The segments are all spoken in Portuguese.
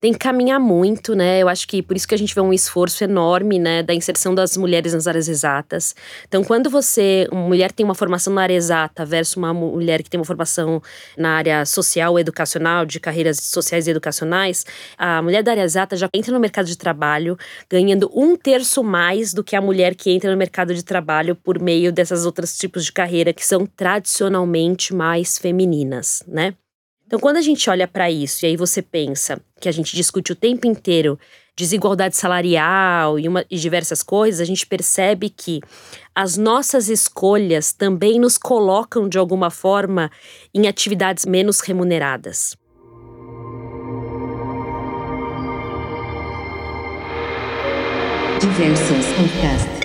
tem que caminhar muito, né? Eu acho que por isso que a gente vê um esforço enorme, né, da inserção das mulheres nas áreas exatas. Então, quando você, uma mulher tem uma formação na área exata versus uma mulher que tem uma formação na área social, educacional, de carreiras sociais e educacionais, a mulher da área exata já entra no mercado de trabalho ganhando um terço mais do que a mulher que entra no mercado de trabalho por meio dessas outros tipos de carreira que são tradicionalmente mais femininas, né? Então, quando a gente olha para isso e aí você pensa que a gente discute o tempo inteiro desigualdade salarial e, uma, e diversas coisas, a gente percebe que as nossas escolhas também nos colocam de alguma forma em atividades menos remuneradas. Diversas Podcast.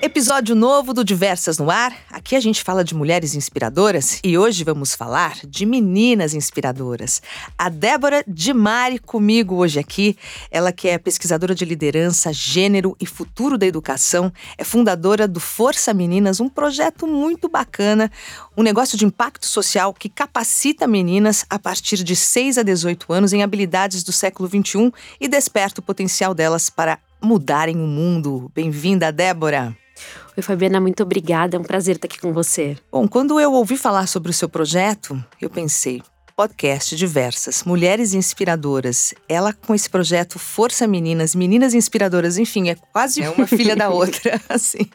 Episódio novo do Diversas no Ar. Aqui a gente fala de mulheres inspiradoras e hoje vamos falar de meninas inspiradoras. A Débora Di Mari comigo hoje aqui. Ela que é pesquisadora de liderança, gênero e futuro da educação, é fundadora do Força Meninas, um projeto muito bacana, um negócio de impacto social que capacita meninas a partir de 6 a 18 anos em habilidades do século 21 e desperta o potencial delas para mudarem o mundo. Bem-vinda, Débora. Oi, Fabiana, muito obrigada. É um prazer estar aqui com você. Bom, quando eu ouvi falar sobre o seu projeto, eu pensei, podcast diversas, mulheres inspiradoras. Ela com esse projeto Força Meninas, Meninas Inspiradoras, enfim, é quase é uma filha da outra, assim.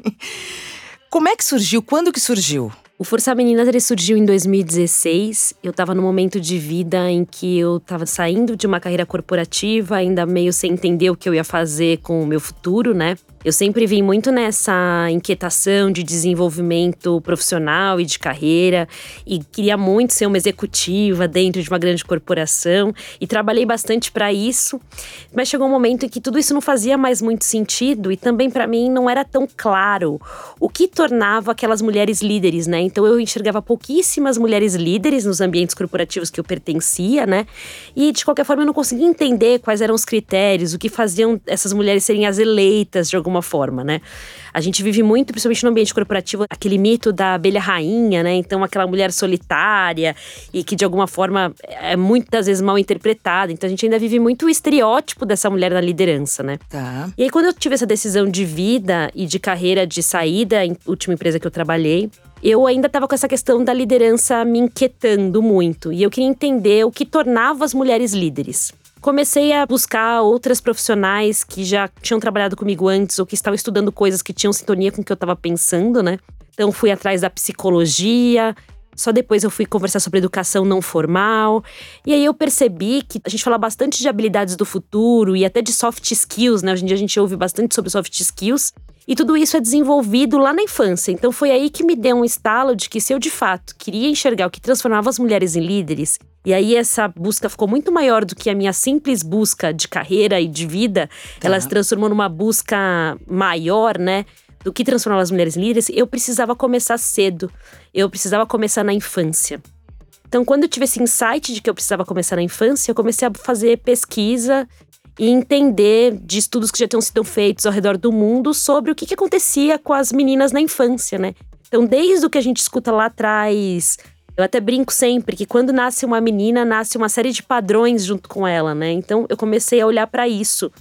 Como é que surgiu? Quando que surgiu? O Força Meninas ele surgiu em 2016. Eu estava no momento de vida em que eu estava saindo de uma carreira corporativa, ainda meio sem entender o que eu ia fazer com o meu futuro, né? Eu sempre vim muito nessa inquietação de desenvolvimento profissional e de carreira e queria muito ser uma executiva dentro de uma grande corporação e trabalhei bastante para isso. Mas chegou um momento em que tudo isso não fazia mais muito sentido e também para mim não era tão claro o que tornava aquelas mulheres líderes, né? Então eu enxergava pouquíssimas mulheres líderes nos ambientes corporativos que eu pertencia, né? E de qualquer forma eu não conseguia entender quais eram os critérios, o que faziam essas mulheres serem as eleitas de alguma alguma forma, né? A gente vive muito, principalmente no ambiente corporativo, aquele mito da abelha rainha, né? Então, aquela mulher solitária e que de alguma forma é muitas vezes mal interpretada. Então, a gente ainda vive muito o estereótipo dessa mulher na liderança, né? Tá. E aí, quando eu tive essa decisão de vida e de carreira de saída, em última empresa que eu trabalhei, eu ainda estava com essa questão da liderança me inquietando muito. E eu queria entender o que tornava as mulheres líderes comecei a buscar outras profissionais que já tinham trabalhado comigo antes ou que estavam estudando coisas que tinham sintonia com o que eu estava pensando, né? Então fui atrás da psicologia, só depois eu fui conversar sobre educação não formal. E aí eu percebi que a gente fala bastante de habilidades do futuro e até de soft skills, né? Hoje em dia a gente ouve bastante sobre soft skills. E tudo isso é desenvolvido lá na infância. Então foi aí que me deu um estalo de que se eu de fato queria enxergar o que transformava as mulheres em líderes e aí essa busca ficou muito maior do que a minha simples busca de carreira e de vida. Tá. Ela se transformou numa busca maior, né? Do que transformar as mulheres líderes. Eu precisava começar cedo. Eu precisava começar na infância. Então, quando eu tive esse insight de que eu precisava começar na infância, eu comecei a fazer pesquisa e entender de estudos que já tinham sido feitos ao redor do mundo sobre o que, que acontecia com as meninas na infância, né? Então, desde o que a gente escuta lá atrás, eu até brinco sempre que quando nasce uma menina, nasce uma série de padrões junto com ela, né? Então eu comecei a olhar para isso.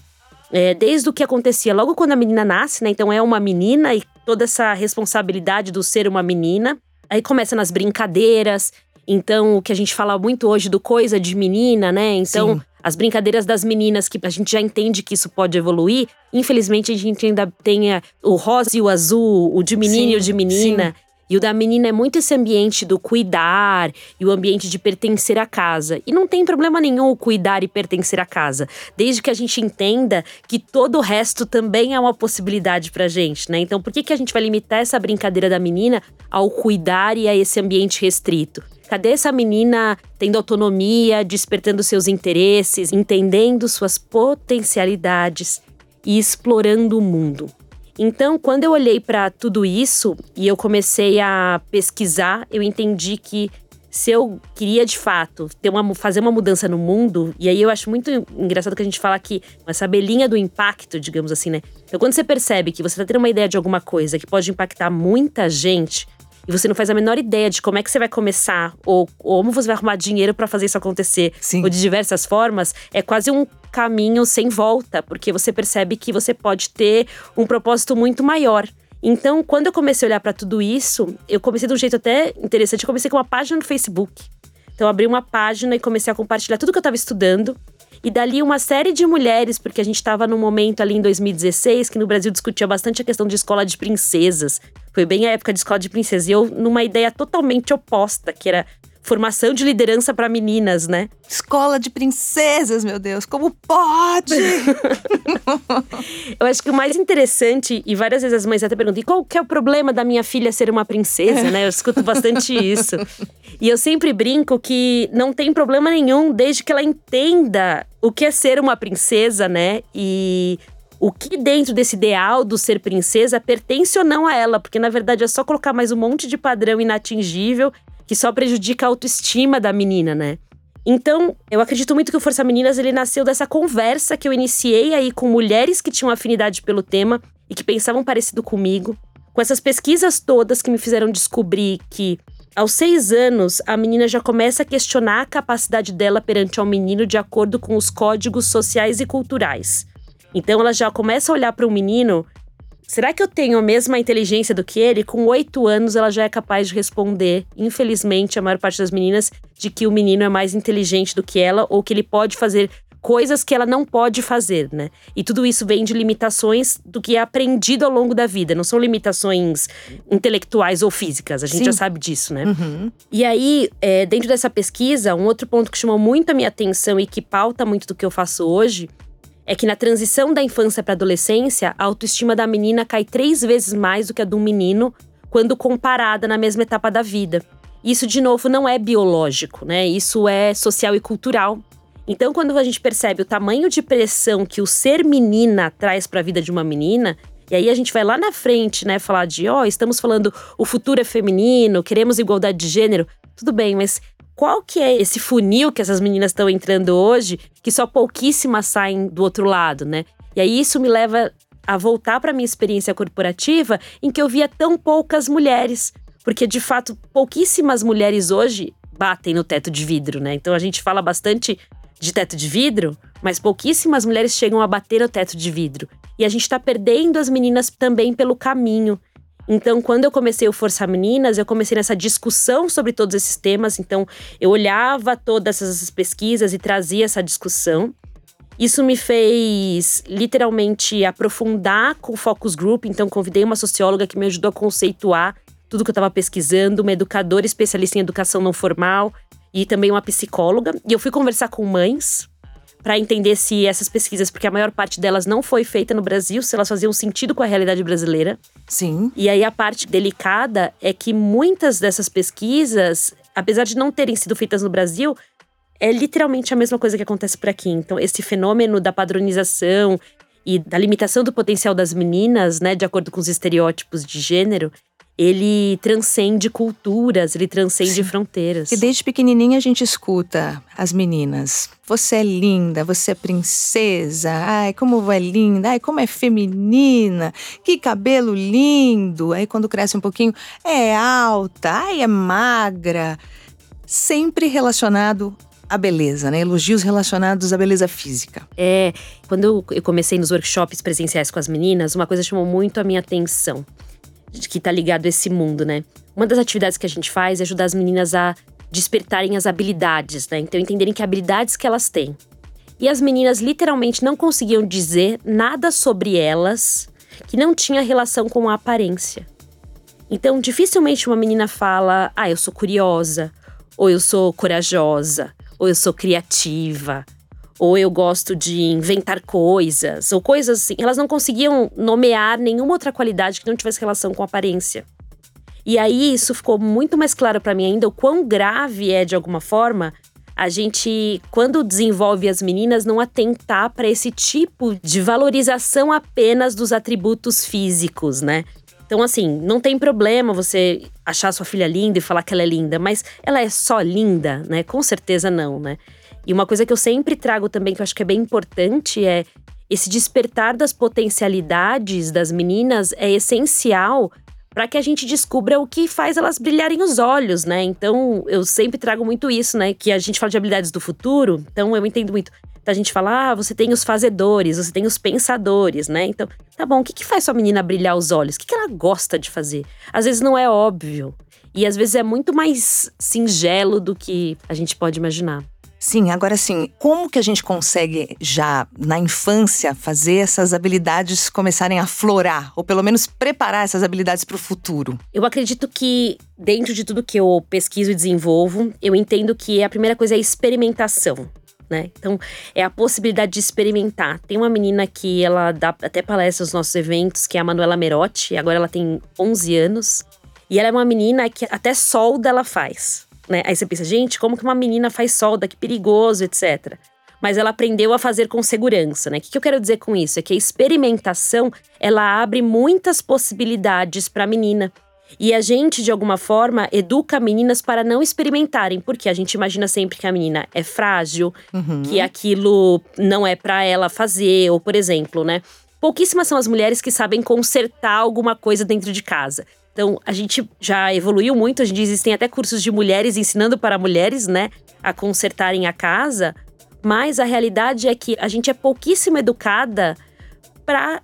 É, desde o que acontecia logo quando a menina nasce, né? Então é uma menina e toda essa responsabilidade do ser uma menina. Aí começa nas brincadeiras. Então, o que a gente fala muito hoje do coisa de menina, né? Então, Sim. as brincadeiras das meninas, que a gente já entende que isso pode evoluir. Infelizmente, a gente ainda tem o rosa e o azul, o de menino sim, e o de menina. Sim. E o da menina é muito esse ambiente do cuidar e o ambiente de pertencer à casa. E não tem problema nenhum o cuidar e pertencer à casa, desde que a gente entenda que todo o resto também é uma possibilidade pra gente, né? Então, por que, que a gente vai limitar essa brincadeira da menina ao cuidar e a esse ambiente restrito? Cadê essa menina tendo autonomia, despertando seus interesses, entendendo suas potencialidades e explorando o mundo? Então, quando eu olhei para tudo isso e eu comecei a pesquisar, eu entendi que se eu queria de fato ter uma, fazer uma mudança no mundo, e aí eu acho muito engraçado que a gente fala que essa belinha do impacto, digamos assim, né? Então, quando você percebe que você está tendo uma ideia de alguma coisa que pode impactar muita gente, e você não faz a menor ideia de como é que você vai começar ou, ou como você vai arrumar dinheiro para fazer isso acontecer, Sim. ou de diversas formas, é quase um caminho sem volta, porque você percebe que você pode ter um propósito muito maior. Então, quando eu comecei a olhar para tudo isso, eu comecei de um jeito até interessante. Eu comecei com uma página no Facebook. Então, abri uma página e comecei a compartilhar tudo que eu estava estudando. E dali uma série de mulheres, porque a gente estava num momento ali em 2016 que no Brasil discutia bastante a questão de escola de princesas. Foi bem a época de escola de princesas. E eu, numa ideia totalmente oposta, que era formação de liderança para meninas, né? Escola de princesas, meu Deus, como pode? eu acho que o mais interessante, e várias vezes as mães até perguntam, e qual que é o problema da minha filha ser uma princesa, né? Eu escuto bastante isso. E eu sempre brinco que não tem problema nenhum, desde que ela entenda o que é ser uma princesa, né? E o que dentro desse ideal do ser princesa pertence ou não a ela, porque na verdade é só colocar mais um monte de padrão inatingível que só prejudica a autoestima da menina, né? Então, eu acredito muito que o Força Meninas ele nasceu dessa conversa que eu iniciei aí com mulheres que tinham afinidade pelo tema e que pensavam parecido comigo, com essas pesquisas todas que me fizeram descobrir que aos seis anos a menina já começa a questionar a capacidade dela perante ao menino de acordo com os códigos sociais e culturais. Então ela já começa a olhar para o menino Será que eu tenho a mesma inteligência do que ele? Com oito anos, ela já é capaz de responder, infelizmente, a maior parte das meninas, de que o menino é mais inteligente do que ela ou que ele pode fazer coisas que ela não pode fazer, né? E tudo isso vem de limitações do que é aprendido ao longo da vida, não são limitações intelectuais ou físicas, a gente Sim. já sabe disso, né? Uhum. E aí, é, dentro dessa pesquisa, um outro ponto que chamou muito a minha atenção e que pauta muito do que eu faço hoje é que na transição da infância para a adolescência, a autoestima da menina cai três vezes mais do que a do menino quando comparada na mesma etapa da vida. Isso, de novo, não é biológico, né? Isso é social e cultural. Então, quando a gente percebe o tamanho de pressão que o ser menina traz para a vida de uma menina, e aí a gente vai lá na frente, né, falar de, ó, oh, estamos falando o futuro é feminino, queremos igualdade de gênero. Tudo bem, mas qual que é esse funil que essas meninas estão entrando hoje, que só pouquíssimas saem do outro lado, né? E aí isso me leva a voltar para minha experiência corporativa, em que eu via tão poucas mulheres, porque de fato pouquíssimas mulheres hoje batem no teto de vidro, né? Então a gente fala bastante de teto de vidro, mas pouquíssimas mulheres chegam a bater no teto de vidro. E a gente está perdendo as meninas também pelo caminho. Então, quando eu comecei o Força Meninas, eu comecei nessa discussão sobre todos esses temas. Então, eu olhava todas essas pesquisas e trazia essa discussão. Isso me fez literalmente aprofundar com o focus group. Então, convidei uma socióloga que me ajudou a conceituar tudo que eu estava pesquisando, uma educadora especialista em educação não formal e também uma psicóloga. E eu fui conversar com mães para entender se essas pesquisas, porque a maior parte delas não foi feita no Brasil, se elas faziam sentido com a realidade brasileira. Sim. E aí a parte delicada é que muitas dessas pesquisas, apesar de não terem sido feitas no Brasil, é literalmente a mesma coisa que acontece por aqui. Então, esse fenômeno da padronização e da limitação do potencial das meninas, né, de acordo com os estereótipos de gênero, ele transcende culturas, ele transcende Sim. fronteiras. E desde pequenininha a gente escuta as meninas. Você é linda, você é princesa. Ai, como é linda. Ai, como é feminina. Que cabelo lindo. Aí quando cresce um pouquinho, é alta. Ai, é magra. Sempre relacionado à beleza, né? Elogios relacionados à beleza física. É, quando eu comecei nos workshops presenciais com as meninas, uma coisa chamou muito a minha atenção que tá ligado a esse mundo, né? Uma das atividades que a gente faz é ajudar as meninas a despertarem as habilidades, né? Então entenderem que habilidades que elas têm. E as meninas literalmente não conseguiam dizer nada sobre elas que não tinha relação com a aparência. Então, dificilmente uma menina fala: "Ah, eu sou curiosa", ou "Eu sou corajosa", ou "Eu sou criativa", ou eu gosto de inventar coisas, ou coisas assim. Elas não conseguiam nomear nenhuma outra qualidade que não tivesse relação com aparência. E aí isso ficou muito mais claro para mim ainda o quão grave é de alguma forma a gente, quando desenvolve as meninas, não atentar para esse tipo de valorização apenas dos atributos físicos, né? Então, assim, não tem problema você achar sua filha linda e falar que ela é linda, mas ela é só linda, né? Com certeza não, né? E uma coisa que eu sempre trago também, que eu acho que é bem importante, é esse despertar das potencialidades das meninas é essencial para que a gente descubra o que faz elas brilharem os olhos, né? Então, eu sempre trago muito isso, né? Que a gente fala de habilidades do futuro, então eu entendo muito. Então, a gente fala, ah, você tem os fazedores, você tem os pensadores, né? Então, tá bom, o que, que faz sua menina brilhar os olhos? O que, que ela gosta de fazer? Às vezes não é óbvio. E às vezes é muito mais singelo do que a gente pode imaginar. Sim, agora sim, como que a gente consegue já na infância fazer essas habilidades começarem a florar, ou pelo menos preparar essas habilidades para o futuro? Eu acredito que dentro de tudo que eu pesquiso e desenvolvo, eu entendo que a primeira coisa é a experimentação. Né? Então, é a possibilidade de experimentar. Tem uma menina que ela dá até palestra nos nossos eventos, que é a Manuela Merotti, agora ela tem 11 anos. E ela é uma menina que até solda ela faz né? Aí você pensa, gente, como que uma menina faz solda, que perigoso, etc. Mas ela aprendeu a fazer com segurança, né? O que, que eu quero dizer com isso? É que a experimentação, ela abre muitas possibilidades para a menina. E a gente, de alguma forma, educa meninas para não experimentarem, porque a gente imagina sempre que a menina é frágil, uhum. que aquilo não é para ela fazer, ou por exemplo, né? Pouquíssimas são as mulheres que sabem consertar alguma coisa dentro de casa. Então, a gente já evoluiu muito. Em dia existem até cursos de mulheres ensinando para mulheres, né, a consertarem a casa. Mas a realidade é que a gente é pouquíssimo educada para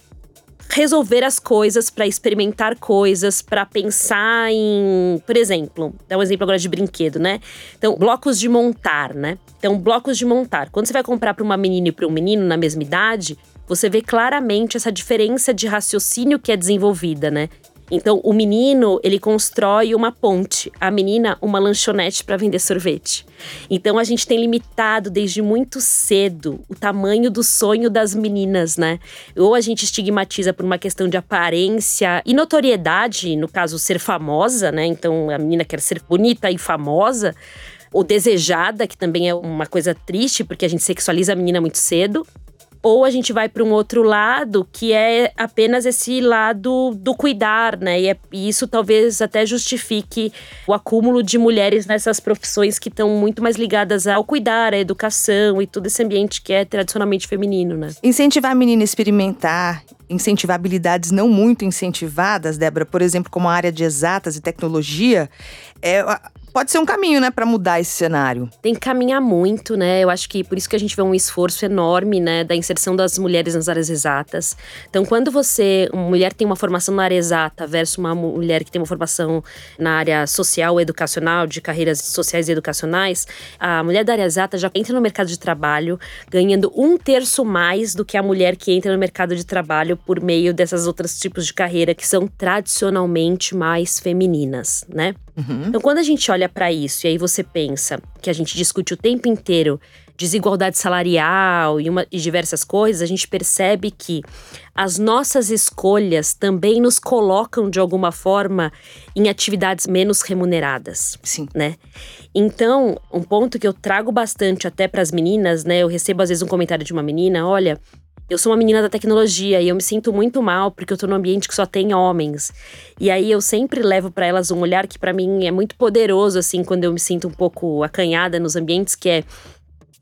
resolver as coisas, para experimentar coisas, para pensar em, por exemplo, dá um exemplo agora de brinquedo, né? Então, blocos de montar, né? Então, blocos de montar. Quando você vai comprar para uma menina e para um menino na mesma idade, você vê claramente essa diferença de raciocínio que é desenvolvida, né? Então, o menino, ele constrói uma ponte, a menina, uma lanchonete para vender sorvete. Então, a gente tem limitado desde muito cedo o tamanho do sonho das meninas, né? Ou a gente estigmatiza por uma questão de aparência e notoriedade, no caso, ser famosa, né? Então, a menina quer ser bonita e famosa ou desejada, que também é uma coisa triste, porque a gente sexualiza a menina muito cedo ou a gente vai para um outro lado que é apenas esse lado do cuidar, né? E, é, e, isso talvez até justifique o acúmulo de mulheres nessas profissões que estão muito mais ligadas ao cuidar, à educação e todo esse ambiente que é tradicionalmente feminino, né? Incentivar a menina a experimentar, incentivar habilidades não muito incentivadas, Débora, por exemplo, como a área de exatas e tecnologia, é pode ser um caminho, né, para mudar esse cenário. Tem que caminhar muito, né? Eu acho que por isso que a gente vê um esforço enorme, né, da inserção das mulheres nas áreas exatas. Então, quando você, uma mulher tem uma formação na área exata versus uma mulher que tem uma formação na área social, educacional, de carreiras sociais e educacionais, a mulher da área exata já entra no mercado de trabalho ganhando um terço mais do que a mulher que entra no mercado de trabalho por meio dessas outros tipos de carreira que são tradicionalmente mais femininas, né? Uhum. Então, quando a gente olha para isso e aí você pensa que a gente discute o tempo inteiro desigualdade salarial e, uma, e diversas coisas, a gente percebe que as nossas escolhas também nos colocam de alguma forma em atividades menos remuneradas. Sim. Né? Então, um ponto que eu trago bastante até para as meninas, né? Eu recebo às vezes um comentário de uma menina, olha, eu sou uma menina da tecnologia e eu me sinto muito mal porque eu tô num ambiente que só tem homens. E aí eu sempre levo para elas um olhar que para mim é muito poderoso assim quando eu me sinto um pouco acanhada nos ambientes que é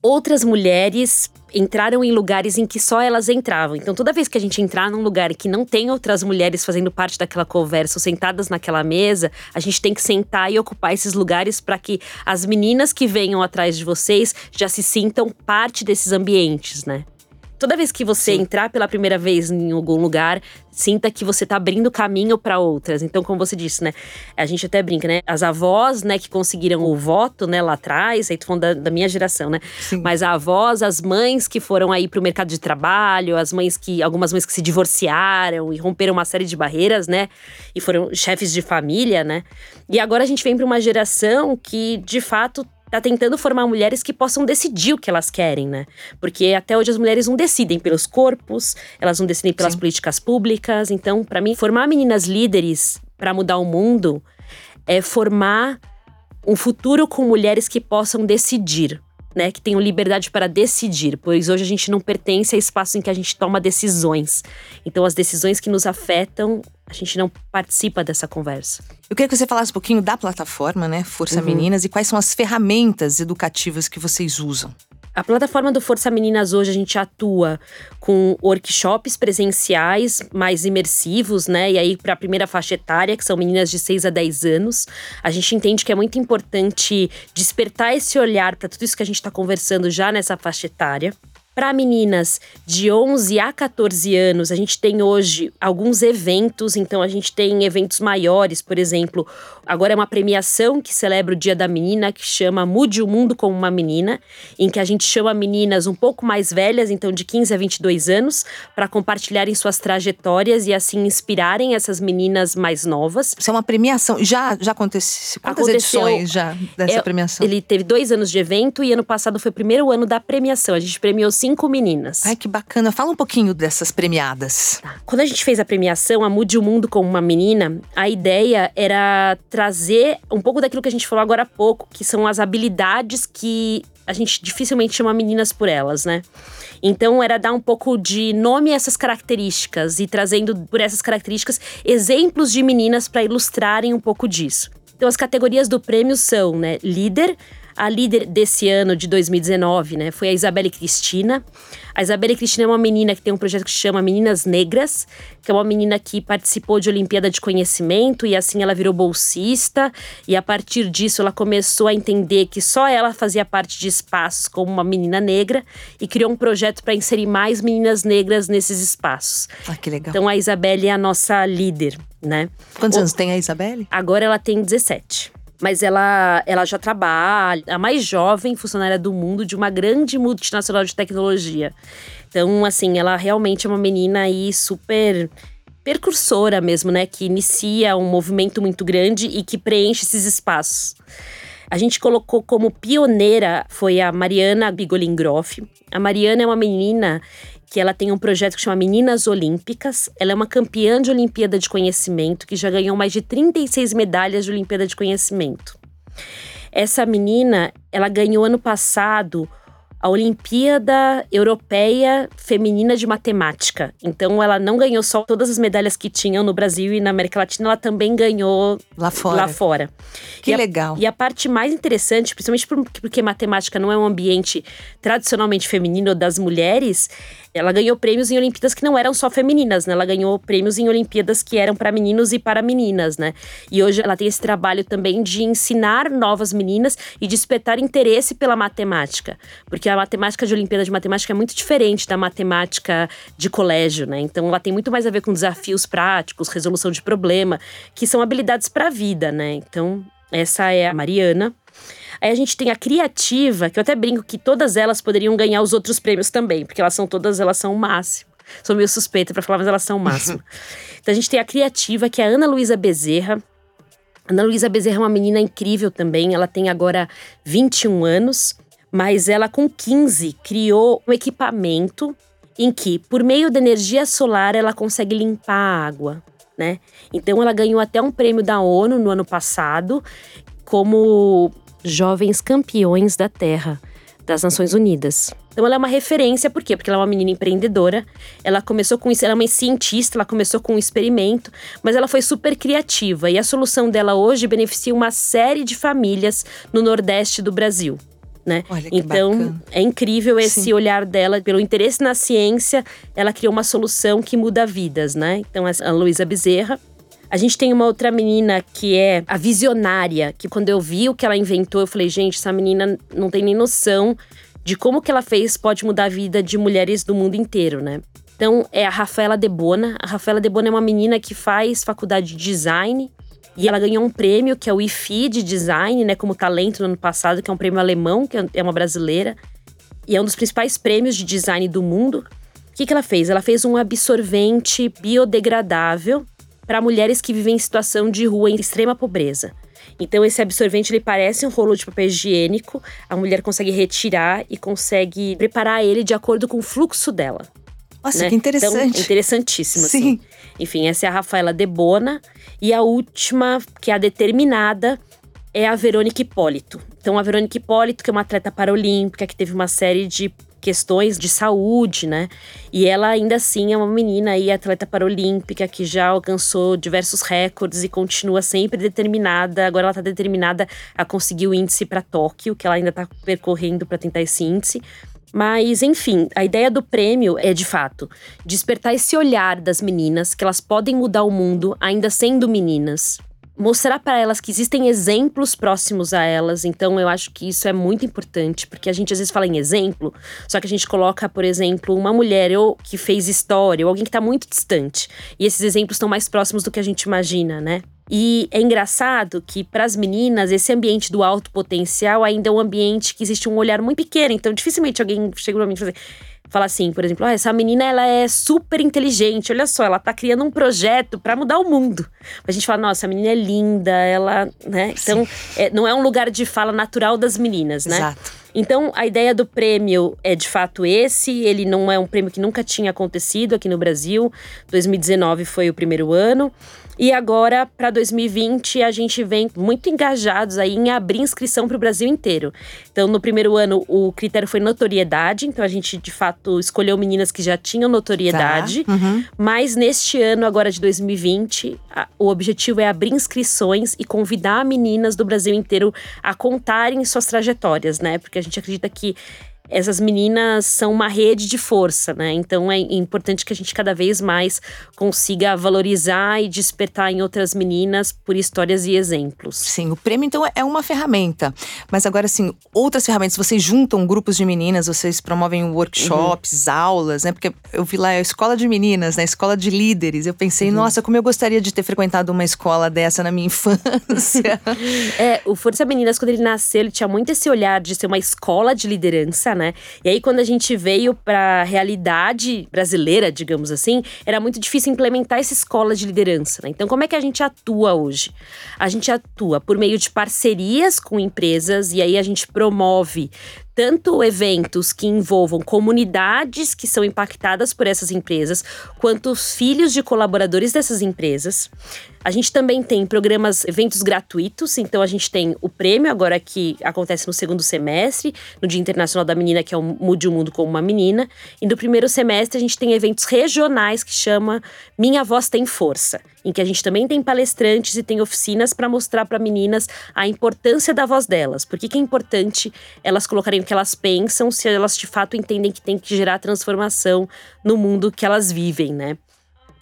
outras mulheres entraram em lugares em que só elas entravam. Então, toda vez que a gente entrar num lugar que não tem outras mulheres fazendo parte daquela conversa ou sentadas naquela mesa, a gente tem que sentar e ocupar esses lugares para que as meninas que venham atrás de vocês já se sintam parte desses ambientes, né? Toda vez que você Sim. entrar pela primeira vez em algum lugar, sinta que você tá abrindo caminho para outras. Então, como você disse, né? A gente até brinca, né? As avós, né, que conseguiram o voto, né, lá atrás, aí tu falando da, da minha geração, né? Sim. Mas a avós, as mães que foram aí pro mercado de trabalho, as mães que. algumas mães que se divorciaram e romperam uma série de barreiras, né? E foram chefes de família, né? E agora a gente vem para uma geração que, de fato, tá tentando formar mulheres que possam decidir o que elas querem, né? Porque até hoje as mulheres não decidem pelos corpos, elas não decidem pelas Sim. políticas públicas. Então, para mim, formar meninas líderes para mudar o mundo é formar um futuro com mulheres que possam decidir, né, que tenham liberdade para decidir, pois hoje a gente não pertence a espaço em que a gente toma decisões. Então, as decisões que nos afetam, a gente não participa dessa conversa. Eu queria que você falasse um pouquinho da plataforma, né, Força uhum. Meninas, e quais são as ferramentas educativas que vocês usam. A plataforma do Força Meninas hoje a gente atua com workshops presenciais mais imersivos, né? E aí para a primeira faixa etária, que são meninas de 6 a 10 anos, a gente entende que é muito importante despertar esse olhar para tudo isso que a gente está conversando já nessa faixa etária. Para meninas de 11 a 14 anos, a gente tem hoje alguns eventos, então a gente tem eventos maiores, por exemplo, agora é uma premiação que celebra o Dia da Menina, que chama Mude o Mundo como uma Menina, em que a gente chama meninas um pouco mais velhas, então de 15 a 22 anos, para compartilharem suas trajetórias e assim inspirarem essas meninas mais novas. Isso é uma premiação. Já, já aconteceu? Quantas Aconteceu, edições já dessa é, premiação? Ele teve dois anos de evento e ano passado foi o primeiro ano da premiação. A gente premiou cinco meninas. Ai, que bacana. Fala um pouquinho dessas premiadas. Tá. Quando a gente fez a premiação, a Mude o Mundo como uma menina, a ideia era trazer um pouco daquilo que a gente falou agora há pouco, que são as habilidades que a gente dificilmente chama meninas por elas, né? Então era dar um pouco de nome a essas características e trazendo por essas características exemplos de meninas para ilustrarem um pouco disso. Então as categorias do prêmio são, né, líder, a líder desse ano de 2019, né, foi a Isabelle Cristina. A Isabelle Cristina é uma menina que tem um projeto que se chama Meninas Negras, que é uma menina que participou de Olimpíada de Conhecimento e assim ela virou bolsista. E a partir disso ela começou a entender que só ela fazia parte de espaços como uma menina negra e criou um projeto para inserir mais meninas negras nesses espaços. Ah, que legal. Então a Isabelle é a nossa líder, né? Quantos o... anos tem a Isabelle? Agora ela tem 17 mas ela, ela já trabalha, a mais jovem funcionária do mundo de uma grande multinacional de tecnologia. Então, assim, ela realmente é uma menina aí super percursora mesmo, né? Que inicia um movimento muito grande e que preenche esses espaços. A gente colocou como pioneira foi a Mariana Bigolin Groff. A Mariana é uma menina que ela tem um projeto que chama Meninas Olímpicas. Ela é uma campeã de Olimpíada de Conhecimento, que já ganhou mais de 36 medalhas de Olimpíada de Conhecimento. Essa menina, ela ganhou ano passado a Olimpíada Europeia Feminina de Matemática. Então, ela não ganhou só todas as medalhas que tinham no Brasil e na América Latina, ela também ganhou lá fora. Lá fora. Que e legal. A, e a parte mais interessante, principalmente porque matemática não é um ambiente tradicionalmente feminino das mulheres, ela ganhou prêmios em Olimpíadas que não eram só femininas, né? Ela ganhou prêmios em Olimpíadas que eram para meninos e para meninas, né? E hoje ela tem esse trabalho também de ensinar novas meninas e despertar interesse pela matemática, porque a matemática de Olimpíada de Matemática é muito diferente da matemática de colégio, né? Então ela tem muito mais a ver com desafios práticos, resolução de problema, que são habilidades para a vida, né? Então essa é a Mariana. Aí a gente tem a criativa, que eu até brinco que todas elas poderiam ganhar os outros prêmios também, porque elas são todas, elas são o máximo. Sou meio suspeita para falar, mas elas são o máximo. então a gente tem a criativa, que é a Ana Luísa Bezerra. Ana Luísa Bezerra é uma menina incrível também, ela tem agora 21 anos, mas ela com 15 criou um equipamento em que, por meio da energia solar, ela consegue limpar a água. Né? Então ela ganhou até um prêmio da ONU no ano passado como Jovens Campeões da Terra das Nações Unidas. Então ela é uma referência, por quê? Porque ela é uma menina empreendedora. Ela começou com isso, ela é uma cientista, ela começou com um experimento, mas ela foi super criativa e a solução dela hoje beneficia uma série de famílias no Nordeste do Brasil. Né? Então bacana. é incrível esse Sim. olhar dela pelo interesse na ciência, ela criou uma solução que muda vidas, né? Então a Luísa Bezerra a gente tem uma outra menina que é a visionária, que quando eu vi o que ela inventou, eu falei, gente, essa menina não tem nem noção de como que ela fez pode mudar a vida de mulheres do mundo inteiro, né? Então é a Rafaela Debona. A Rafaela Debona é uma menina que faz faculdade de design e ela ganhou um prêmio que é o IFI de design, né, como talento no ano passado, que é um prêmio alemão, que é uma brasileira, e é um dos principais prêmios de design do mundo. O que, que ela fez? Ela fez um absorvente biodegradável para mulheres que vivem em situação de rua em extrema pobreza. Então esse absorvente ele parece um rolo de papel higiênico, a mulher consegue retirar e consegue preparar ele de acordo com o fluxo dela. Nossa, né? que interessante. Então, interessantíssimo, Sim. Assim. Enfim, essa é a Rafaela Debona. E a última, que é a determinada, é a Verônica Hipólito. Então, a Verônica Hipólito, que é uma atleta paralímpica, que teve uma série de questões de saúde, né? E ela ainda assim é uma menina aí, atleta paralímpica, que já alcançou diversos recordes e continua sempre determinada. Agora ela está determinada a conseguir o índice para Tóquio, que ela ainda está percorrendo para tentar esse índice. Mas, enfim, a ideia do prêmio é, de fato, despertar esse olhar das meninas, que elas podem mudar o mundo ainda sendo meninas. Mostrar para elas que existem exemplos próximos a elas, então eu acho que isso é muito importante, porque a gente às vezes fala em exemplo, só que a gente coloca, por exemplo, uma mulher ou que fez história, ou alguém que está muito distante. E esses exemplos estão mais próximos do que a gente imagina, né? E é engraçado que para as meninas esse ambiente do alto potencial ainda é um ambiente que existe um olhar muito pequeno, então dificilmente alguém chega para mim e fala, fala assim, por exemplo, ah, essa menina ela é super inteligente, olha só, ela tá criando um projeto para mudar o mundo. A gente fala, nossa, a menina é linda, ela, né? Então, é, não é um lugar de fala natural das meninas, né? Exato. Então, a ideia do prêmio é de fato esse. Ele não é um prêmio que nunca tinha acontecido aqui no Brasil. 2019 foi o primeiro ano. E agora, para 2020, a gente vem muito engajados aí em abrir inscrição para o Brasil inteiro. Então, no primeiro ano, o critério foi notoriedade. Então, a gente, de fato, escolheu meninas que já tinham notoriedade. Tá. Uhum. Mas neste ano, agora de 2020, a, o objetivo é abrir inscrições e convidar meninas do Brasil inteiro a contarem suas trajetórias, né? Porque a gente acredita que essas meninas são uma rede de força, né? Então é importante que a gente cada vez mais consiga valorizar e despertar em outras meninas por histórias e exemplos. Sim, o prêmio então é uma ferramenta. Mas agora, assim, outras ferramentas, vocês juntam grupos de meninas, vocês promovem workshops, uhum. aulas, né? Porque eu vi lá a escola de meninas, né? Escola de líderes. Eu pensei, uhum. nossa, como eu gostaria de ter frequentado uma escola dessa na minha infância. é, o Força Meninas, quando ele nasceu, ele tinha muito esse olhar de ser uma escola de liderança, né? E aí, quando a gente veio para a realidade brasileira, digamos assim, era muito difícil implementar essa escola de liderança. Né? Então, como é que a gente atua hoje? A gente atua por meio de parcerias com empresas e aí a gente promove tanto eventos que envolvam comunidades que são impactadas por essas empresas, quanto os filhos de colaboradores dessas empresas. A gente também tem programas, eventos gratuitos, então a gente tem o prêmio agora que acontece no segundo semestre, no Dia Internacional da Menina, que é o Mude o Mundo como uma Menina. E no primeiro semestre a gente tem eventos regionais que chama Minha Voz Tem Força, em que a gente também tem palestrantes e tem oficinas para mostrar para meninas a importância da voz delas. Por que, que é importante elas colocarem o que elas pensam, se elas de fato entendem que tem que gerar transformação no mundo que elas vivem, né?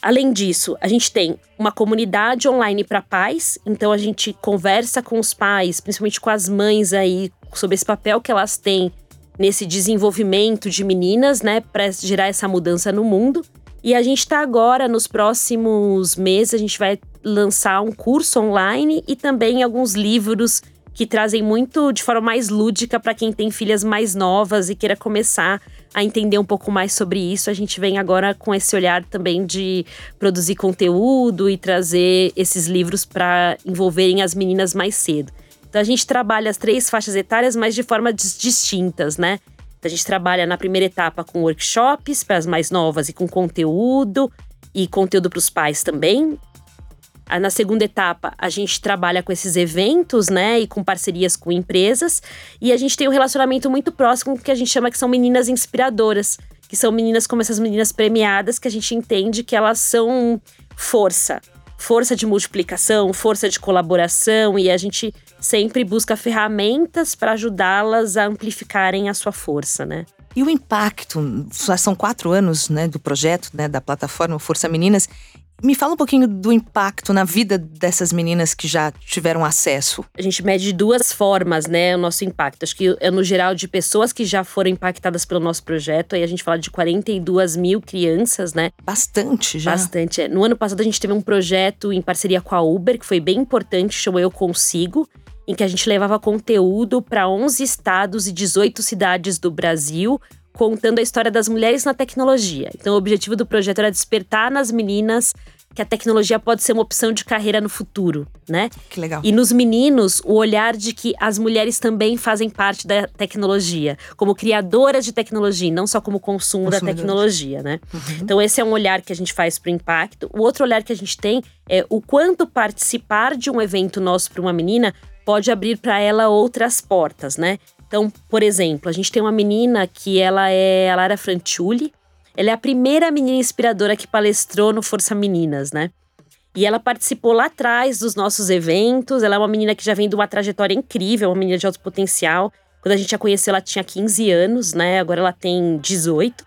Além disso, a gente tem uma comunidade online para pais, então a gente conversa com os pais, principalmente com as mães aí, sobre esse papel que elas têm nesse desenvolvimento de meninas, né, para gerar essa mudança no mundo. E a gente está agora, nos próximos meses, a gente vai lançar um curso online e também alguns livros que trazem muito de forma mais lúdica para quem tem filhas mais novas e queira começar a entender um pouco mais sobre isso. A gente vem agora com esse olhar também de produzir conteúdo e trazer esses livros para envolverem as meninas mais cedo. Então a gente trabalha as três faixas etárias, mas de formas distintas, né? Então, a gente trabalha na primeira etapa com workshops para as mais novas e com conteúdo e conteúdo para os pais também. Ah, na segunda etapa, a gente trabalha com esses eventos, né, e com parcerias com empresas, e a gente tem um relacionamento muito próximo que a gente chama que são meninas inspiradoras, que são meninas como essas meninas premiadas, que a gente entende que elas são força, força de multiplicação, força de colaboração, e a gente sempre busca ferramentas para ajudá-las a amplificarem a sua força, né? E o impacto, são quatro anos né, do projeto, né, da plataforma Força Meninas, me fala um pouquinho do impacto na vida dessas meninas que já tiveram acesso. A gente mede de duas formas, né, o nosso impacto. Acho que é no geral de pessoas que já foram impactadas pelo nosso projeto. Aí a gente fala de 42 mil crianças, né? Bastante já. Bastante. É. No ano passado a gente teve um projeto em parceria com a Uber, que foi bem importante, chamou Eu Consigo em que a gente levava conteúdo para 11 estados e 18 cidades do Brasil, contando a história das mulheres na tecnologia. Então, o objetivo do projeto era despertar nas meninas que a tecnologia pode ser uma opção de carreira no futuro, né? Que legal. E nos meninos, o olhar de que as mulheres também fazem parte da tecnologia, como criadoras de tecnologia, não só como consumo da tecnologia, né? Uhum. Então, esse é um olhar que a gente faz para o impacto. O outro olhar que a gente tem é o quanto participar de um evento nosso para uma menina pode abrir para ela outras portas, né? Então, por exemplo, a gente tem uma menina que ela é a Lara Franciulli. Ela é a primeira menina inspiradora que palestrou no Força Meninas, né? E ela participou lá atrás dos nossos eventos. Ela é uma menina que já vem de uma trajetória incrível, uma menina de alto potencial. Quando a gente a conheceu, ela tinha 15 anos, né? Agora ela tem 18.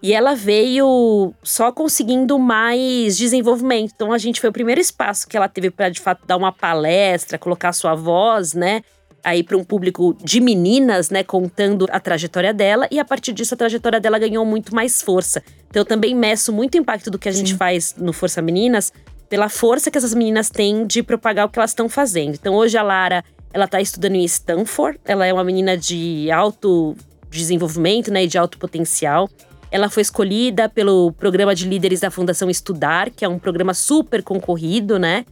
E ela veio só conseguindo mais desenvolvimento. Então a gente foi o primeiro espaço que ela teve para de fato dar uma palestra, colocar sua voz, né? Aí para um público de meninas, né, contando a trajetória dela e a partir disso a trajetória dela ganhou muito mais força. Então eu também meço muito o impacto do que a gente faz no Força Meninas pela força que essas meninas têm de propagar o que elas estão fazendo. Então hoje a Lara, ela está estudando em Stanford, ela é uma menina de alto desenvolvimento, né, e de alto potencial. Ela foi escolhida pelo programa de líderes da Fundação Estudar, que é um programa super concorrido, né?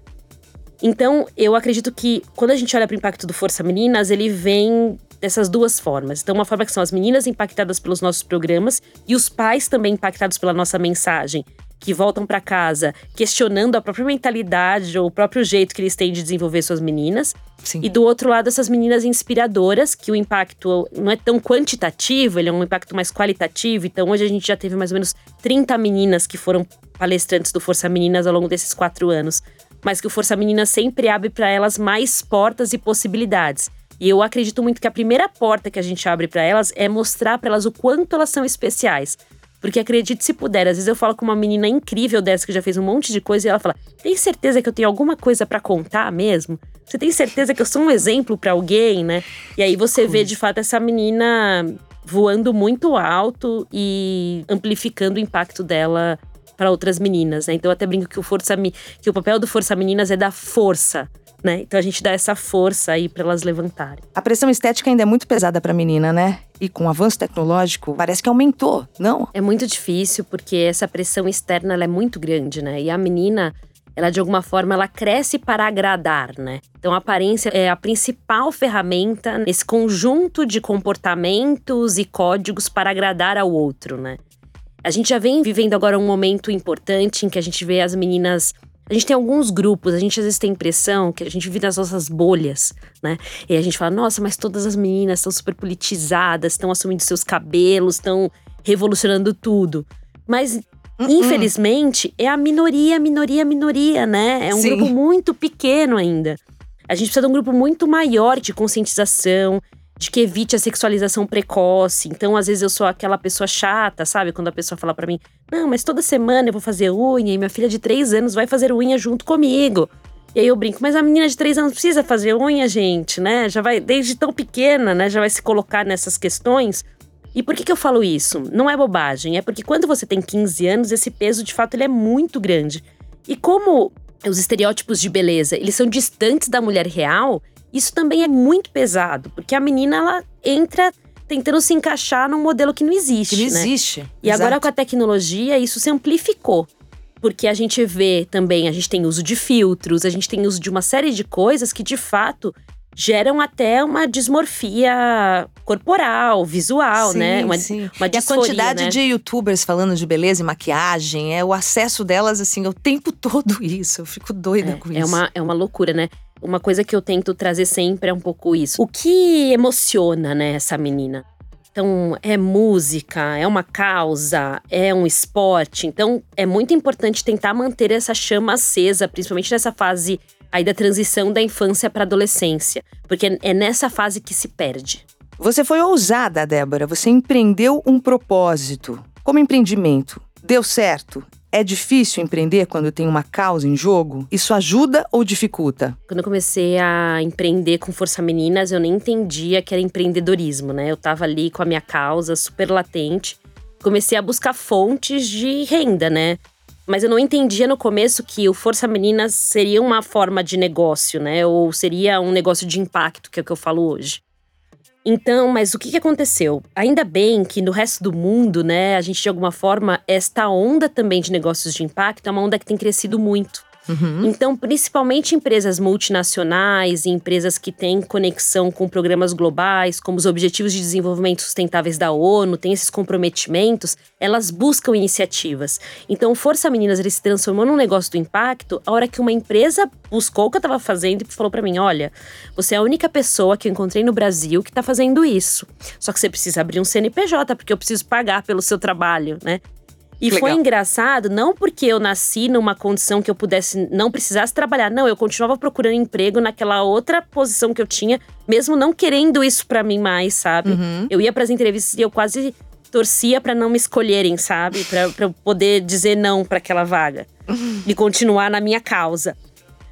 Então, eu acredito que quando a gente olha para o impacto do Força Meninas, ele vem dessas duas formas. Então, uma forma que são as meninas impactadas pelos nossos programas e os pais também impactados pela nossa mensagem, que voltam para casa questionando a própria mentalidade ou o próprio jeito que eles têm de desenvolver suas meninas. Sim. E do outro lado, essas meninas inspiradoras, que o impacto não é tão quantitativo, ele é um impacto mais qualitativo. Então, hoje a gente já teve mais ou menos 30 meninas que foram palestrantes do Força Meninas ao longo desses quatro anos. Mas que o Força Meninas sempre abre para elas mais portas e possibilidades. E eu acredito muito que a primeira porta que a gente abre para elas é mostrar para elas o quanto elas são especiais. Porque acredite se puder, às vezes eu falo com uma menina incrível dessa que já fez um monte de coisa e ela fala: "Tem certeza que eu tenho alguma coisa para contar mesmo? Você tem certeza que eu sou um exemplo para alguém, né?" E aí você vê de fato essa menina voando muito alto e amplificando o impacto dela para outras meninas, né? Então eu até brinco que o força que o papel do Força Meninas é dar força né? Então a gente dá essa força aí para elas levantarem. A pressão estética ainda é muito pesada para menina, né? E com o avanço tecnológico, parece que aumentou, não? É muito difícil porque essa pressão externa é muito grande, né? E a menina, ela de alguma forma ela cresce para agradar, né? Então a aparência é a principal ferramenta nesse conjunto de comportamentos e códigos para agradar ao outro, né? A gente já vem vivendo agora um momento importante em que a gente vê as meninas a gente tem alguns grupos, a gente às vezes tem a impressão que a gente vive nas nossas bolhas, né? E a gente fala, nossa, mas todas as meninas estão super politizadas, estão assumindo seus cabelos, estão revolucionando tudo. Mas uh -uh. Infelizmente, é a minoria, minoria, minoria, né? É um Sim. grupo muito pequeno ainda. A gente precisa de um grupo muito maior de conscientização, de que evite a sexualização precoce. Então, às vezes eu sou aquela pessoa chata, sabe? Quando a pessoa fala para mim: "Não, mas toda semana eu vou fazer unha e minha filha de três anos vai fazer unha junto comigo". E aí eu brinco, mas a menina de três anos precisa fazer unha, gente, né? Já vai, desde tão pequena, né? Já vai se colocar nessas questões. E por que, que eu falo isso? Não é bobagem, é porque quando você tem 15 anos, esse peso de fato ele é muito grande. E como os estereótipos de beleza, eles são distantes da mulher real, isso também é muito pesado, porque a menina ela entra tentando se encaixar num modelo que não existe. Que não né? existe. E Exato. agora com a tecnologia, isso se amplificou. Porque a gente vê também, a gente tem uso de filtros, a gente tem uso de uma série de coisas que de fato geram até uma dismorfia corporal, visual, sim, né? Uma, sim. uma disforia, e a quantidade né? de youtubers falando de beleza e maquiagem, é o acesso delas, assim, o tempo todo isso. Eu fico doida é, com é isso. Uma, é uma loucura, né? Uma coisa que eu tento trazer sempre é um pouco isso. O que emociona, né, essa menina? Então, é música, é uma causa, é um esporte. Então, é muito importante tentar manter essa chama acesa, principalmente nessa fase aí da transição da infância para adolescência, porque é nessa fase que se perde. Você foi ousada, Débora. Você empreendeu um propósito. Como empreendimento, deu certo? É difícil empreender quando tem uma causa em jogo? Isso ajuda ou dificulta? Quando eu comecei a empreender com Força Meninas, eu nem entendia que era empreendedorismo, né? Eu tava ali com a minha causa super latente. Comecei a buscar fontes de renda, né? Mas eu não entendia no começo que o Força Meninas seria uma forma de negócio, né? Ou seria um negócio de impacto, que é o que eu falo hoje. Então, mas o que, aconteceu? Ainda bem que no resto do mundo, né, a gente de alguma forma, esta onda também de negócios de impacto é uma onda que tem crescido muito. Uhum. Então, principalmente empresas multinacionais e empresas que têm conexão com programas globais, como os Objetivos de Desenvolvimento Sustentáveis da ONU, têm esses comprometimentos, elas buscam iniciativas. Então, Força Meninas ele se transformou num negócio do impacto a hora que uma empresa buscou o que eu estava fazendo e falou para mim: olha, você é a única pessoa que eu encontrei no Brasil que está fazendo isso. Só que você precisa abrir um CNPJ, porque eu preciso pagar pelo seu trabalho, né? E Legal. foi engraçado, não porque eu nasci numa condição que eu pudesse, não precisasse trabalhar. Não, eu continuava procurando emprego naquela outra posição que eu tinha, mesmo não querendo isso para mim mais, sabe? Uhum. Eu ia para as entrevistas e eu quase torcia para não me escolherem, sabe? Para eu poder dizer não para aquela vaga uhum. e continuar na minha causa.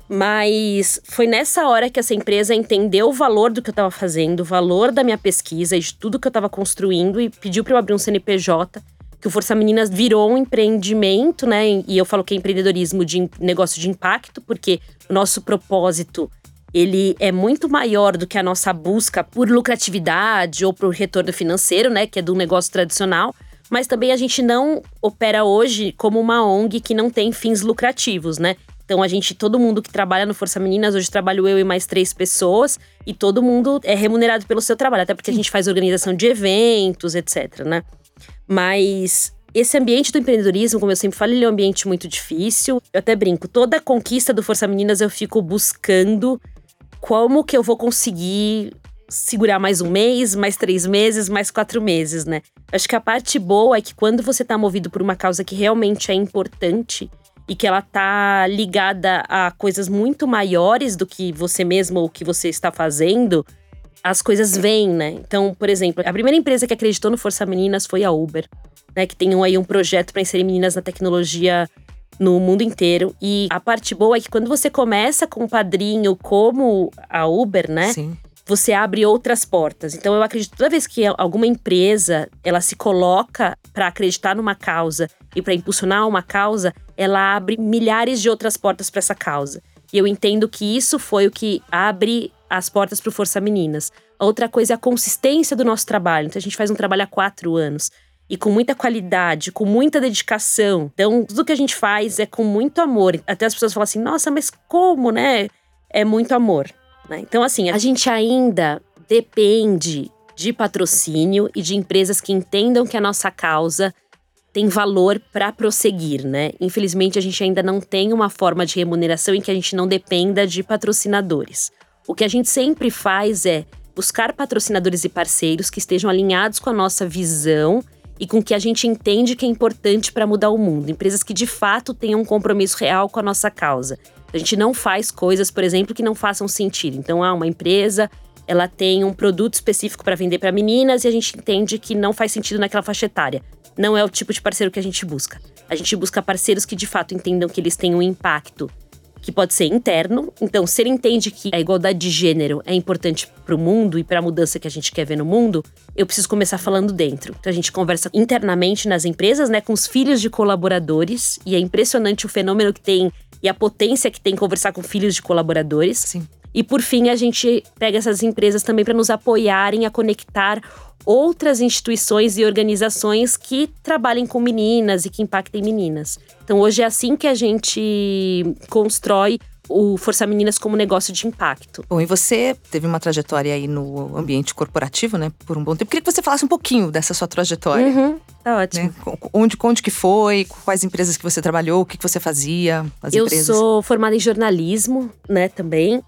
Mas foi nessa hora que essa empresa entendeu o valor do que eu estava fazendo, o valor da minha pesquisa e de tudo que eu estava construindo e pediu para eu abrir um CNPJ que o Força Meninas virou um empreendimento, né? E eu falo que é empreendedorismo de negócio de impacto, porque o nosso propósito ele é muito maior do que a nossa busca por lucratividade ou por retorno financeiro, né? Que é do negócio tradicional. Mas também a gente não opera hoje como uma ONG que não tem fins lucrativos, né? Então a gente, todo mundo que trabalha no Força Meninas, hoje trabalho eu e mais três pessoas, e todo mundo é remunerado pelo seu trabalho, até porque a gente faz organização de eventos, etc, né? Mas esse ambiente do empreendedorismo, como eu sempre falo, ele é um ambiente muito difícil. Eu até brinco, toda conquista do Força Meninas eu fico buscando como que eu vou conseguir segurar mais um mês, mais três meses, mais quatro meses, né? Acho que a parte boa é que quando você tá movido por uma causa que realmente é importante e que ela tá ligada a coisas muito maiores do que você mesmo ou que você está fazendo, as coisas vêm, né? Então, por exemplo, a primeira empresa que acreditou no Força Meninas foi a Uber, né? Que tem um, aí um projeto para inserir meninas na tecnologia no mundo inteiro. E a parte boa é que quando você começa com um padrinho como a Uber, né? Sim. Você abre outras portas. Então eu acredito que toda vez que alguma empresa ela se coloca para acreditar numa causa e para impulsionar uma causa, ela abre milhares de outras portas para essa causa. E eu entendo que isso foi o que abre as portas para o Força Meninas. A outra coisa é a consistência do nosso trabalho. Então, a gente faz um trabalho há quatro anos. E com muita qualidade, com muita dedicação. Então, tudo que a gente faz é com muito amor. Até as pessoas falam assim: nossa, mas como, né? É muito amor. Né? Então, assim, a gente ainda depende de patrocínio e de empresas que entendam que a nossa causa tem valor para prosseguir, né? Infelizmente, a gente ainda não tem uma forma de remuneração em que a gente não dependa de patrocinadores. O que a gente sempre faz é buscar patrocinadores e parceiros que estejam alinhados com a nossa visão e com o que a gente entende que é importante para mudar o mundo. Empresas que de fato tenham um compromisso real com a nossa causa. A gente não faz coisas, por exemplo, que não façam sentido. Então, há ah, uma empresa, ela tem um produto específico para vender para meninas e a gente entende que não faz sentido naquela faixa etária. Não é o tipo de parceiro que a gente busca. A gente busca parceiros que de fato entendam que eles têm um impacto que pode ser interno. Então, se ele entende que a igualdade de gênero é importante para o mundo e para a mudança que a gente quer ver no mundo, eu preciso começar falando dentro. Então, a gente conversa internamente nas empresas, né, com os filhos de colaboradores, e é impressionante o fenômeno que tem e a potência que tem conversar com filhos de colaboradores. Sim. E por fim, a gente pega essas empresas também para nos apoiarem a conectar outras instituições e organizações que trabalhem com meninas e que impactem meninas. Então, hoje é assim que a gente constrói o Força Meninas como negócio de impacto. Bom, e você teve uma trajetória aí no ambiente corporativo, né, por um bom tempo. Queria que você falasse um pouquinho dessa sua trajetória. Uhum, tá ótimo. Né? Onde, onde que foi, quais empresas que você trabalhou, o que, que você fazia, as Eu empresas? sou formada em jornalismo, né, também.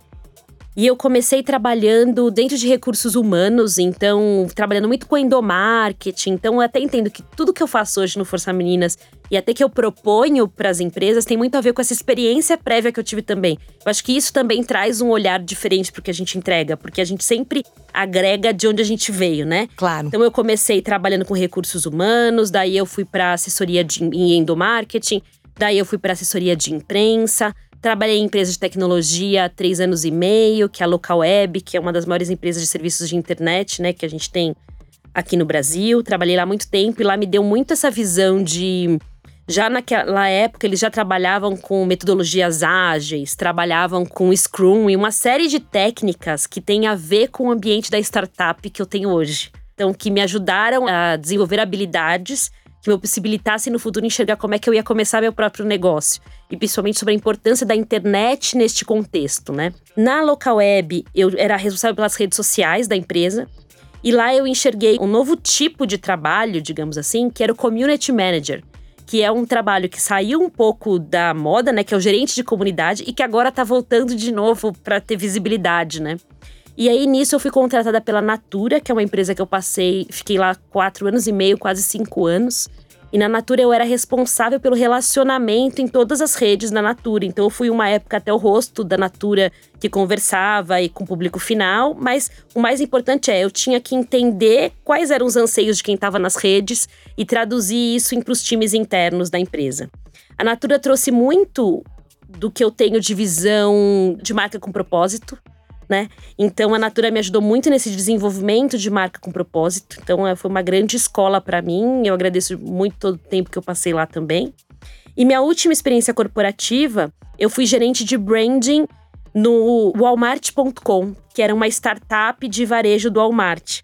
E eu comecei trabalhando dentro de recursos humanos, então trabalhando muito com endomarketing. Então eu até entendo que tudo que eu faço hoje no Força Meninas e até que eu proponho para as empresas tem muito a ver com essa experiência prévia que eu tive também. Eu acho que isso também traz um olhar diferente para o que a gente entrega, porque a gente sempre agrega de onde a gente veio, né? Claro. Então eu comecei trabalhando com recursos humanos, daí eu fui para assessoria de, em endomarketing, daí eu fui para assessoria de imprensa. Trabalhei em empresa de tecnologia há três anos e meio, que é a Local Web, que é uma das maiores empresas de serviços de internet, né, que a gente tem aqui no Brasil. Trabalhei lá muito tempo e lá me deu muito essa visão de. Já naquela época, eles já trabalhavam com metodologias ágeis, trabalhavam com Scrum e uma série de técnicas que tem a ver com o ambiente da startup que eu tenho hoje. Então, que me ajudaram a desenvolver habilidades que me possibilitassem no futuro enxergar como é que eu ia começar meu próprio negócio. E principalmente sobre a importância da internet neste contexto, né? Na Local Web, eu era responsável pelas redes sociais da empresa. E lá eu enxerguei um novo tipo de trabalho, digamos assim, que era o Community Manager, que é um trabalho que saiu um pouco da moda, né, que é o gerente de comunidade e que agora está voltando de novo para ter visibilidade, né? E aí nisso eu fui contratada pela Natura, que é uma empresa que eu passei, fiquei lá quatro anos e meio, quase cinco anos. E na Natura eu era responsável pelo relacionamento em todas as redes da Natura. Então eu fui uma época até o rosto da Natura que conversava e com o público final, mas o mais importante é eu tinha que entender quais eram os anseios de quem estava nas redes e traduzir isso para os times internos da empresa. A Natura trouxe muito do que eu tenho de visão de marca com propósito né? Então a Natura me ajudou muito nesse desenvolvimento de marca com propósito. Então é, foi uma grande escola para mim. Eu agradeço muito todo o tempo que eu passei lá também. E minha última experiência corporativa, eu fui gerente de branding no Walmart.com, que era uma startup de varejo do Walmart.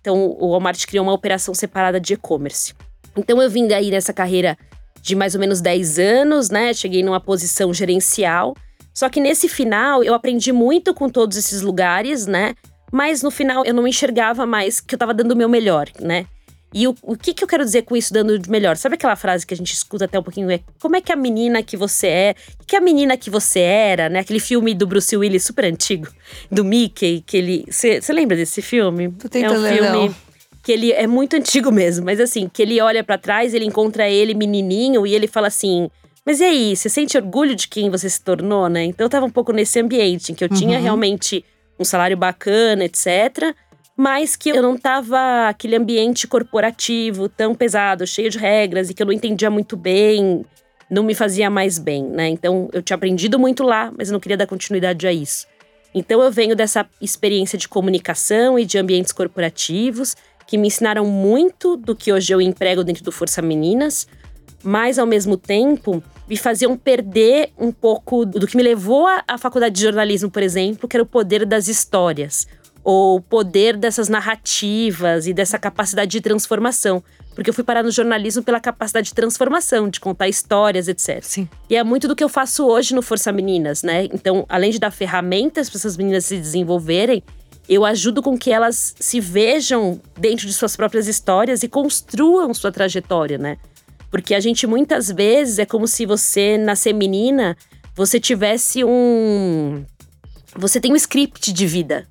Então o Walmart criou uma operação separada de e-commerce. Então eu vim daí nessa carreira de mais ou menos 10 anos, né? Cheguei numa posição gerencial só que nesse final eu aprendi muito com todos esses lugares, né? Mas no final eu não enxergava mais que eu tava dando o meu melhor, né? E o, o que, que eu quero dizer com isso, dando de melhor? Sabe aquela frase que a gente escuta até um pouquinho? É como é que a menina que você é, que a menina que você era, né? Aquele filme do Bruce Willis super antigo, do Mickey, que ele. Você lembra desse filme? Tô tentando é um filme. Não. Que ele é muito antigo mesmo, mas assim, que ele olha para trás, ele encontra ele menininho e ele fala assim: mas e aí, você sente orgulho de quem você se tornou, né? Então eu tava um pouco nesse ambiente em que eu uhum. tinha realmente um salário bacana, etc. Mas que eu não tava aquele ambiente corporativo tão pesado, cheio de regras e que eu não entendia muito bem, não me fazia mais bem, né? Então eu tinha aprendido muito lá, mas eu não queria dar continuidade a isso. Então eu venho dessa experiência de comunicação e de ambientes corporativos que me ensinaram muito do que hoje eu emprego dentro do Força Meninas, mas ao mesmo tempo me faziam perder um pouco do que me levou à faculdade de jornalismo, por exemplo, que era o poder das histórias, ou o poder dessas narrativas e dessa capacidade de transformação. Porque eu fui parar no jornalismo pela capacidade de transformação, de contar histórias, etc. Sim. E é muito do que eu faço hoje no Força Meninas, né? Então, além de dar ferramentas para essas meninas se desenvolverem, eu ajudo com que elas se vejam dentro de suas próprias histórias e construam sua trajetória, né? Porque a gente muitas vezes é como se você nascer menina, você tivesse um. Você tem um script de vida,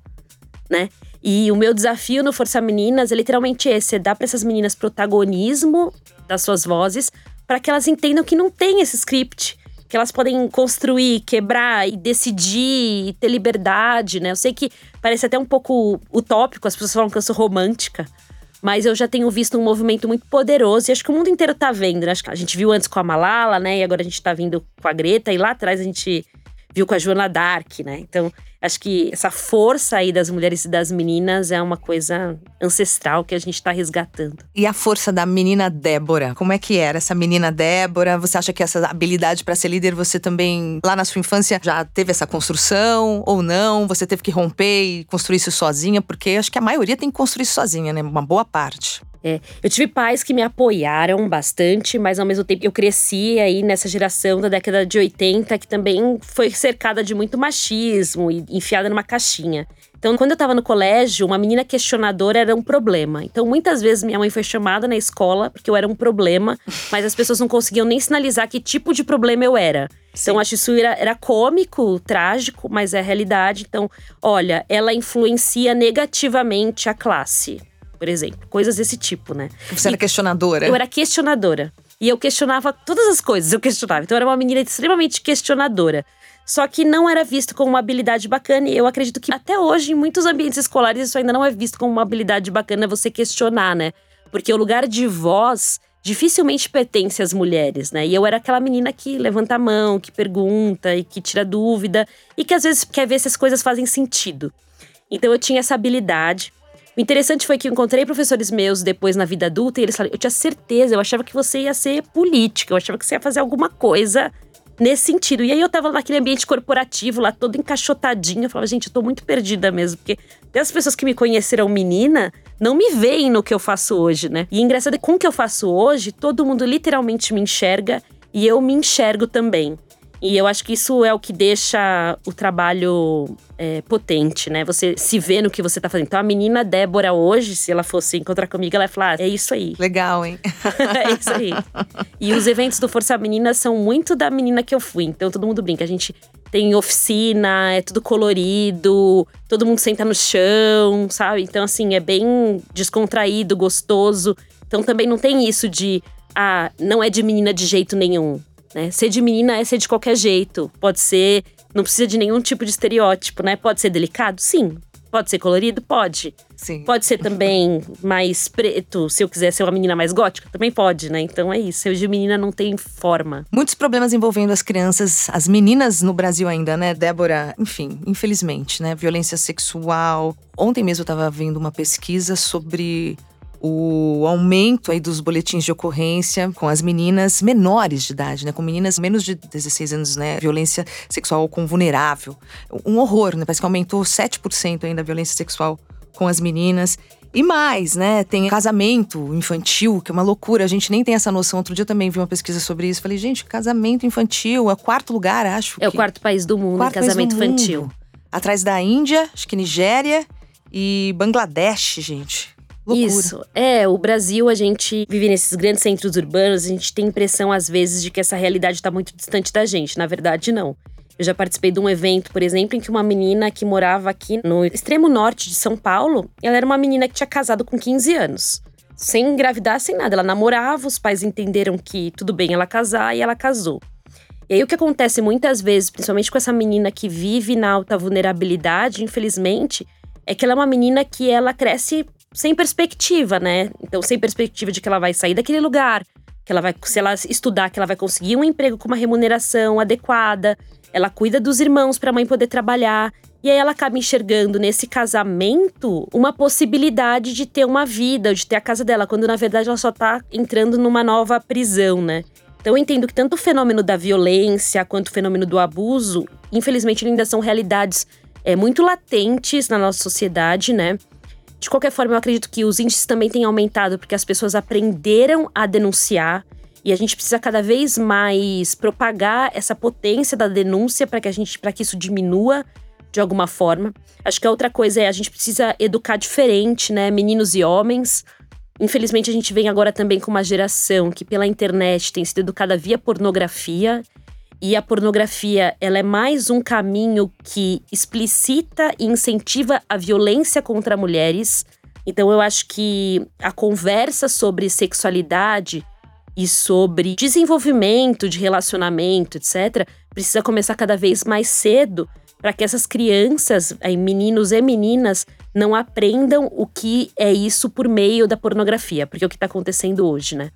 né? E o meu desafio no Força Meninas é literalmente esse: é dar para essas meninas protagonismo das suas vozes, para que elas entendam que não tem esse script, que elas podem construir, quebrar e decidir e ter liberdade, né? Eu sei que parece até um pouco utópico, as pessoas falam que eu sou romântica, mas eu já tenho visto um movimento muito poderoso e acho que o mundo inteiro tá vendo. Né? Acho que a gente viu antes com a Malala, né? E agora a gente tá vindo com a Greta, e lá atrás a gente viu com a Joana Dark, né? Então, acho que essa força aí das mulheres e das meninas é uma coisa ancestral que a gente está resgatando. E a força da menina Débora, como é que era essa menina Débora? Você acha que essa habilidade para ser líder você também lá na sua infância já teve essa construção ou não? Você teve que romper e construir isso sozinha? Porque acho que a maioria tem que construir isso sozinha, né? Uma boa parte. É, eu tive pais que me apoiaram bastante, mas ao mesmo tempo eu cresci aí nessa geração da década de 80 que também foi cercada de muito machismo e enfiada numa caixinha. Então, quando eu tava no colégio, uma menina questionadora era um problema. Então, muitas vezes minha mãe foi chamada na escola porque eu era um problema, mas as pessoas não conseguiam nem sinalizar que tipo de problema eu era. Sim. Então, acho isso era, era cômico, trágico, mas é a realidade. Então, olha, ela influencia negativamente a classe por exemplo. Coisas desse tipo, né? Você e era questionadora? Eu era questionadora. E eu questionava todas as coisas, eu questionava. Então eu era uma menina extremamente questionadora. Só que não era visto como uma habilidade bacana. E eu acredito que até hoje, em muitos ambientes escolares, isso ainda não é visto como uma habilidade bacana você questionar, né? Porque o lugar de voz dificilmente pertence às mulheres, né? E eu era aquela menina que levanta a mão, que pergunta e que tira dúvida e que às vezes quer ver se as coisas fazem sentido. Então eu tinha essa habilidade. O interessante foi que eu encontrei professores meus depois na vida adulta e eles falaram: eu tinha certeza, eu achava que você ia ser política, eu achava que você ia fazer alguma coisa nesse sentido. E aí eu tava naquele ambiente corporativo lá, todo encaixotadinho. Eu falava, gente, eu tô muito perdida mesmo, porque as pessoas que me conheceram menina não me veem no que eu faço hoje, né? E é engraçado é que com o que eu faço hoje, todo mundo literalmente me enxerga e eu me enxergo também. E eu acho que isso é o que deixa o trabalho é, potente, né? Você se vê no que você tá fazendo. Então, a menina Débora hoje, se ela fosse encontrar comigo, ela ia falar: ah, é isso aí. Legal, hein? é isso aí. E os eventos do Força Menina são muito da menina que eu fui. Então, todo mundo brinca. A gente tem oficina, é tudo colorido, todo mundo senta no chão, sabe? Então, assim, é bem descontraído, gostoso. Então, também não tem isso de. Ah, não é de menina de jeito nenhum. Né? Ser de menina é ser de qualquer jeito. Pode ser, não precisa de nenhum tipo de estereótipo, né? Pode ser delicado? Sim. Pode ser colorido? Pode. Sim. Pode ser também mais preto, se eu quiser ser uma menina mais gótica, também pode, né? Então é isso. Ser de menina não tem forma. Muitos problemas envolvendo as crianças, as meninas no Brasil ainda, né, Débora? Enfim, infelizmente, né? Violência sexual. Ontem mesmo eu estava vendo uma pesquisa sobre o aumento aí dos boletins de ocorrência com as meninas menores de idade, né? Com meninas menos de 16 anos, né? Violência sexual com vulnerável. Um horror, né? Parece que aumentou 7% ainda a violência sexual com as meninas. E mais, né? Tem casamento infantil, que é uma loucura. A gente nem tem essa noção. Outro dia eu também vi uma pesquisa sobre isso. Falei, gente, casamento infantil é o quarto lugar, acho. É o quarto país do mundo quarto em casamento infantil. Mundo. Atrás da Índia, acho que Nigéria e Bangladesh, gente. Loucura. Isso. É, o Brasil, a gente vive nesses grandes centros urbanos, a gente tem impressão, às vezes, de que essa realidade está muito distante da gente. Na verdade, não. Eu já participei de um evento, por exemplo, em que uma menina que morava aqui no extremo norte de São Paulo, ela era uma menina que tinha casado com 15 anos. Sem engravidar, sem nada. Ela namorava, os pais entenderam que tudo bem ela casar e ela casou. E aí o que acontece muitas vezes, principalmente com essa menina que vive na alta vulnerabilidade, infelizmente, é que ela é uma menina que ela cresce sem perspectiva, né? Então, sem perspectiva de que ela vai sair daquele lugar, que ela vai, se ela estudar, que ela vai conseguir um emprego com uma remuneração adequada. Ela cuida dos irmãos para a mãe poder trabalhar. E aí ela acaba enxergando nesse casamento uma possibilidade de ter uma vida, de ter a casa dela, quando na verdade ela só tá entrando numa nova prisão, né? Então eu entendo que tanto o fenômeno da violência quanto o fenômeno do abuso, infelizmente ainda são realidades é, muito latentes na nossa sociedade, né? De qualquer forma, eu acredito que os índices também têm aumentado porque as pessoas aprenderam a denunciar e a gente precisa cada vez mais propagar essa potência da denúncia para que a gente para que isso diminua de alguma forma. Acho que a outra coisa é a gente precisa educar diferente, né, meninos e homens. Infelizmente a gente vem agora também com uma geração que pela internet tem sido educada via pornografia e a pornografia, ela é mais um caminho que explicita e incentiva a violência contra mulheres. Então eu acho que a conversa sobre sexualidade e sobre desenvolvimento de relacionamento, etc, precisa começar cada vez mais cedo para que essas crianças, aí, meninos e meninas, não aprendam o que é isso por meio da pornografia, porque é o que está acontecendo hoje, né?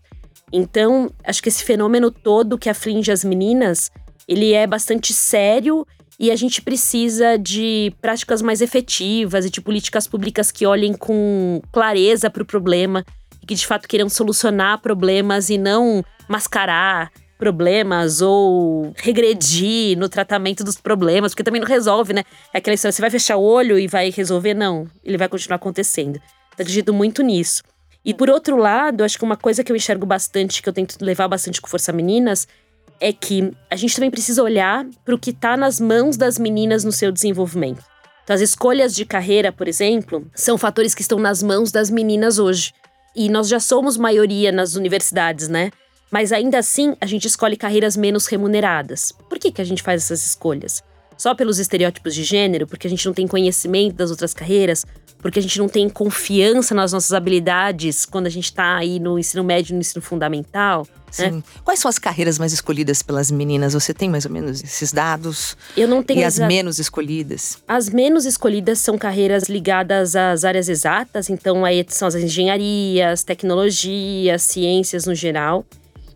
Então, acho que esse fenômeno todo que aflige as meninas, ele é bastante sério e a gente precisa de práticas mais efetivas e de políticas públicas que olhem com clareza para o problema e que de fato queiram solucionar problemas e não mascarar problemas ou regredir no tratamento dos problemas, porque também não resolve, né? É aquela história, você vai fechar o olho e vai resolver? Não, ele vai continuar acontecendo. Então, acredito muito nisso. E por outro lado, acho que uma coisa que eu enxergo bastante, que eu tento levar bastante com Força Meninas, é que a gente também precisa olhar para o que está nas mãos das meninas no seu desenvolvimento. Então, as escolhas de carreira, por exemplo, são fatores que estão nas mãos das meninas hoje. E nós já somos maioria nas universidades, né? Mas ainda assim, a gente escolhe carreiras menos remuneradas. Por que, que a gente faz essas escolhas? Só pelos estereótipos de gênero? Porque a gente não tem conhecimento das outras carreiras? porque a gente não tem confiança nas nossas habilidades quando a gente está aí no ensino médio, no ensino fundamental. Né? Sim. Né? Quais são as carreiras mais escolhidas pelas meninas? Você tem mais ou menos esses dados? Eu não tenho. E as menos escolhidas? As menos escolhidas são carreiras ligadas às áreas exatas, então aí são as engenharias, tecnologias, ciências no geral.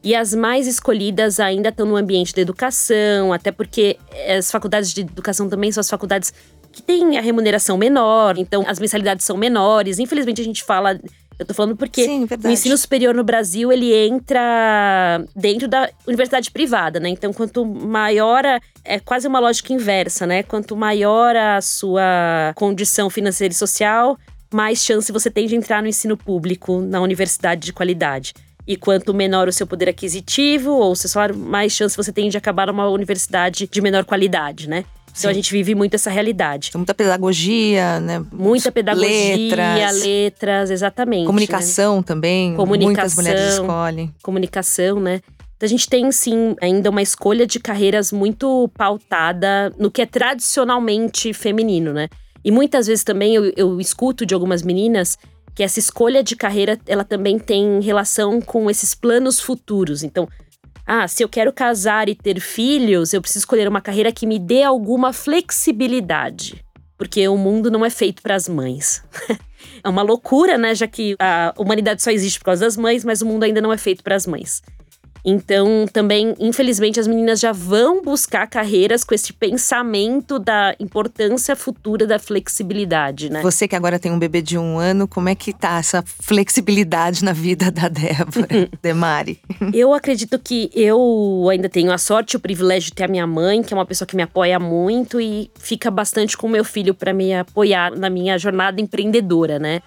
E as mais escolhidas ainda estão no ambiente da educação, até porque as faculdades de educação também são as faculdades que tem a remuneração menor, então as mensalidades são menores. Infelizmente a gente fala eu tô falando porque Sim, o ensino superior no Brasil, ele entra dentro da universidade privada, né? Então, quanto maior a, é quase uma lógica inversa, né? Quanto maior a sua condição financeira e social, mais chance você tem de entrar no ensino público, na universidade de qualidade. E quanto menor o seu poder aquisitivo ou o seu salário, mais chance você tem de acabar numa universidade de menor qualidade, né? Então a gente vive muito essa realidade. Muita pedagogia, né? Muita pedagogia, letras, letras exatamente. Né? Comunicação né? também. Comunicação, muitas mulheres escolhem. Comunicação, né? Então a gente tem sim ainda uma escolha de carreiras muito pautada no que é tradicionalmente feminino, né? E muitas vezes também eu, eu escuto de algumas meninas que essa escolha de carreira ela também tem relação com esses planos futuros. Então, ah, se eu quero casar e ter filhos, eu preciso escolher uma carreira que me dê alguma flexibilidade. Porque o mundo não é feito para as mães. é uma loucura, né? Já que a humanidade só existe por causa das mães, mas o mundo ainda não é feito para as mães. Então, também, infelizmente, as meninas já vão buscar carreiras com esse pensamento da importância futura da flexibilidade, né? Você que agora tem um bebê de um ano, como é que tá essa flexibilidade na vida da Débora, Demari? eu acredito que eu ainda tenho a sorte e o privilégio de ter a minha mãe, que é uma pessoa que me apoia muito e fica bastante com o meu filho para me apoiar na minha jornada empreendedora, né?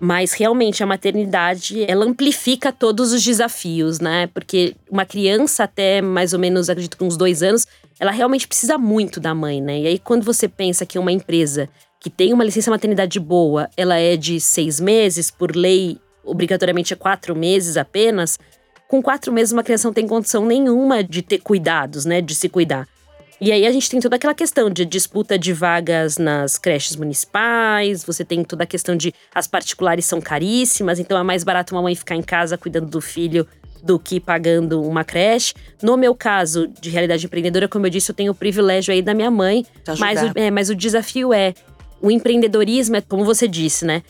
Mas realmente a maternidade, ela amplifica todos os desafios, né? Porque uma criança até mais ou menos, acredito que uns dois anos, ela realmente precisa muito da mãe, né? E aí quando você pensa que uma empresa que tem uma licença maternidade boa, ela é de seis meses, por lei, obrigatoriamente é quatro meses apenas. Com quatro meses, uma criança não tem condição nenhuma de ter cuidados, né? De se cuidar. E aí a gente tem toda aquela questão de disputa de vagas nas creches municipais, você tem toda a questão de as particulares são caríssimas, então é mais barato uma mãe ficar em casa cuidando do filho do que pagando uma creche. No meu caso de realidade empreendedora, como eu disse, eu tenho o privilégio aí da minha mãe, mas o, é, mas o desafio é o empreendedorismo é como você disse, né?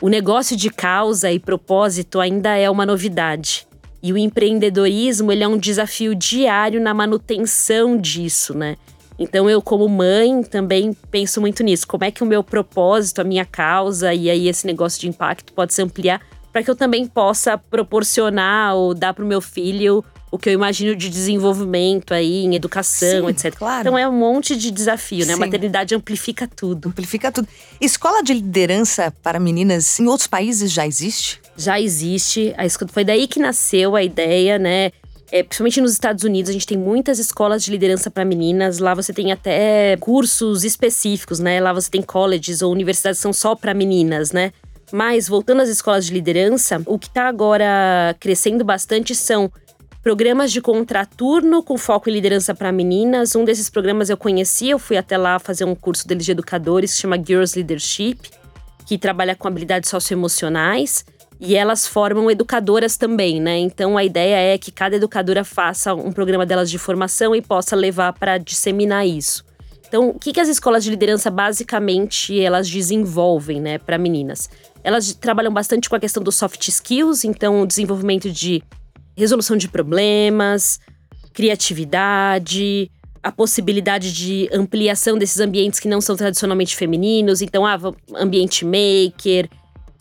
O negócio de causa e propósito ainda é uma novidade. E o empreendedorismo, ele é um desafio diário na manutenção disso, né? Então eu como mãe também penso muito nisso, como é que o meu propósito, a minha causa e aí esse negócio de impacto pode se ampliar para que eu também possa proporcionar ou dar para o meu filho o que eu imagino de desenvolvimento aí em educação, Sim, etc. Claro. Então é um monte de desafio, né? Sim. A maternidade amplifica tudo. Amplifica tudo. Escola de liderança para meninas em outros países já existe? Já existe. Foi daí que nasceu a ideia, né? É, principalmente nos Estados Unidos, a gente tem muitas escolas de liderança para meninas. Lá você tem até cursos específicos, né? Lá você tem colleges ou universidades que são só para meninas, né? Mas voltando às escolas de liderança, o que está agora crescendo bastante são programas de contraturno com foco em liderança para meninas. Um desses programas eu conheci, eu fui até lá fazer um curso deles de educadores que chama Girls Leadership, que trabalha com habilidades socioemocionais. E elas formam educadoras também, né? Então a ideia é que cada educadora faça um programa delas de formação e possa levar para disseminar isso. Então, o que, que as escolas de liderança basicamente elas desenvolvem, né, para meninas? Elas trabalham bastante com a questão dos soft skills, então o desenvolvimento de resolução de problemas, criatividade, a possibilidade de ampliação desses ambientes que não são tradicionalmente femininos. Então, ah, ambiente maker,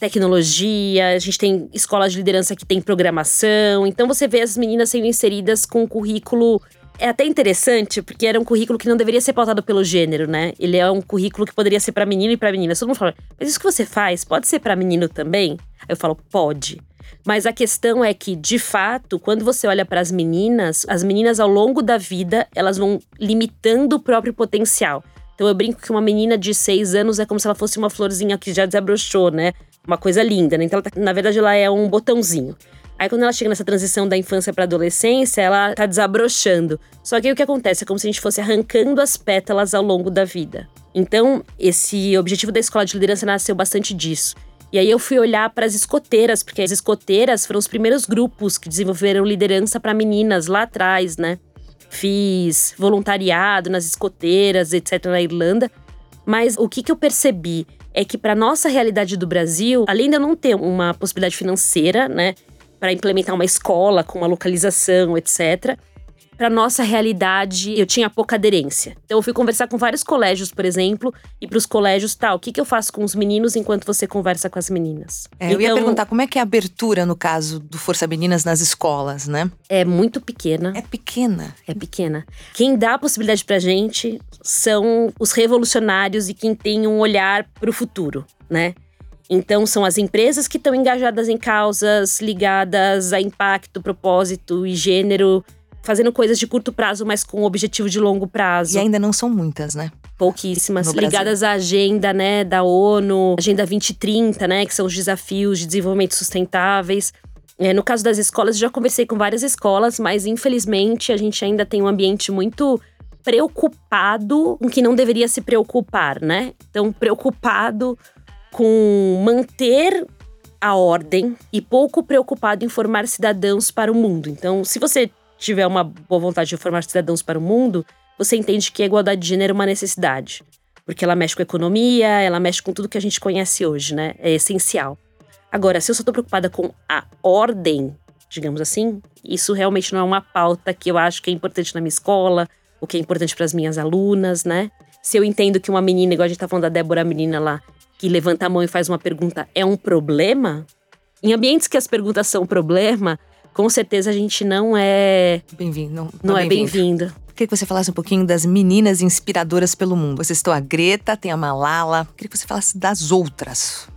tecnologia, a gente tem escolas de liderança que tem programação. Então, você vê as meninas sendo inseridas com um currículo. É até interessante, porque era um currículo que não deveria ser pautado pelo gênero, né? Ele é um currículo que poderia ser para menino e para menina. Todo mundo fala, mas isso que você faz pode ser para menino também? Aí eu falo, pode. Mas a questão é que, de fato, quando você olha para as meninas, as meninas ao longo da vida, elas vão limitando o próprio potencial. Então eu brinco que uma menina de seis anos é como se ela fosse uma florzinha que já desabrochou, né? Uma coisa linda, né? Então, ela tá, na verdade, ela é um botãozinho. Aí quando ela chega nessa transição da infância para adolescência, ela tá desabrochando. Só que aí o que acontece é como se a gente fosse arrancando as pétalas ao longo da vida. Então, esse objetivo da escola de liderança nasceu bastante disso. E aí eu fui olhar para as escoteiras, porque as escoteiras foram os primeiros grupos que desenvolveram liderança para meninas lá atrás, né? Fiz voluntariado nas escoteiras, etc, na Irlanda. Mas o que, que eu percebi é que para nossa realidade do Brasil, além de eu não ter uma possibilidade financeira, né, para implementar uma escola com uma localização, etc, para nossa realidade, eu tinha pouca aderência. Então eu fui conversar com vários colégios, por exemplo, e para os colégios, tal, tá, o que, que eu faço com os meninos enquanto você conversa com as meninas? É, então, eu ia então, perguntar como é que é a abertura no caso do Força Meninas nas escolas, né? É muito pequena. É pequena. É pequena. Quem dá a possibilidade pra gente são os revolucionários e quem tem um olhar para o futuro, né? Então, são as empresas que estão engajadas em causas ligadas a impacto, propósito e gênero, fazendo coisas de curto prazo, mas com objetivo de longo prazo. E ainda não são muitas, né? Pouquíssimas, ligadas à agenda, né, da ONU, Agenda 2030, né, que são os desafios de desenvolvimento sustentáveis. É, no caso das escolas, já conversei com várias escolas, mas infelizmente a gente ainda tem um ambiente muito preocupado com que não deveria se preocupar, né? Então, preocupado com manter a ordem e pouco preocupado em formar cidadãos para o mundo. Então, se você tiver uma boa vontade de formar cidadãos para o mundo, você entende que a igualdade de gênero é uma necessidade. Porque ela mexe com a economia, ela mexe com tudo que a gente conhece hoje, né? É essencial. Agora, se eu só estou preocupada com a ordem, digamos assim, isso realmente não é uma pauta que eu acho que é importante na minha escola, o que é importante para as minhas alunas, né? Se eu entendo que uma menina, igual a gente tá falando da Débora, a menina lá, que levanta a mão e faz uma pergunta, é um problema? Em ambientes que as perguntas são problema, com certeza a gente não é. Bem-vindo. Não, não, é bem-vinda. Queria que você falasse um pouquinho das meninas inspiradoras pelo mundo. Você citou a Greta, tem a Malala. Queria que você falasse das outras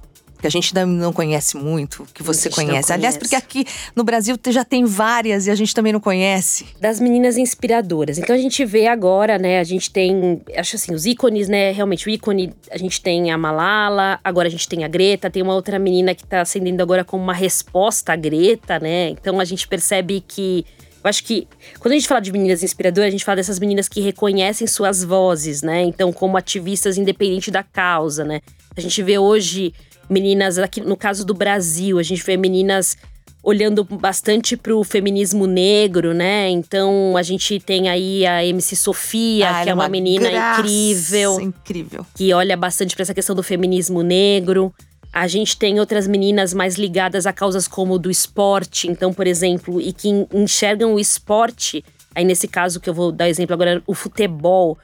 que a gente não conhece muito, que você conhece. Aliás, porque aqui no Brasil já tem várias e a gente também não conhece. Das meninas inspiradoras. Então a gente vê agora, né? A gente tem, acho assim, os ícones, né? Realmente, o ícone, a gente tem a Malala, agora a gente tem a Greta, tem uma outra menina que tá ascendendo agora como uma resposta à Greta, né? Então a gente percebe que eu acho que quando a gente fala de meninas inspiradoras, a gente fala dessas meninas que reconhecem suas vozes, né? Então, como ativistas independente da causa, né? A gente vê hoje meninas aqui no caso do Brasil, a gente vê meninas olhando bastante para o feminismo negro, né? Então a gente tem aí a MC Sofia, ah, que é, é uma, uma menina incrível, incrível, que olha bastante para essa questão do feminismo negro. A gente tem outras meninas mais ligadas a causas como do esporte, então, por exemplo, e que enxergam o esporte, aí nesse caso que eu vou dar exemplo agora, o futebol,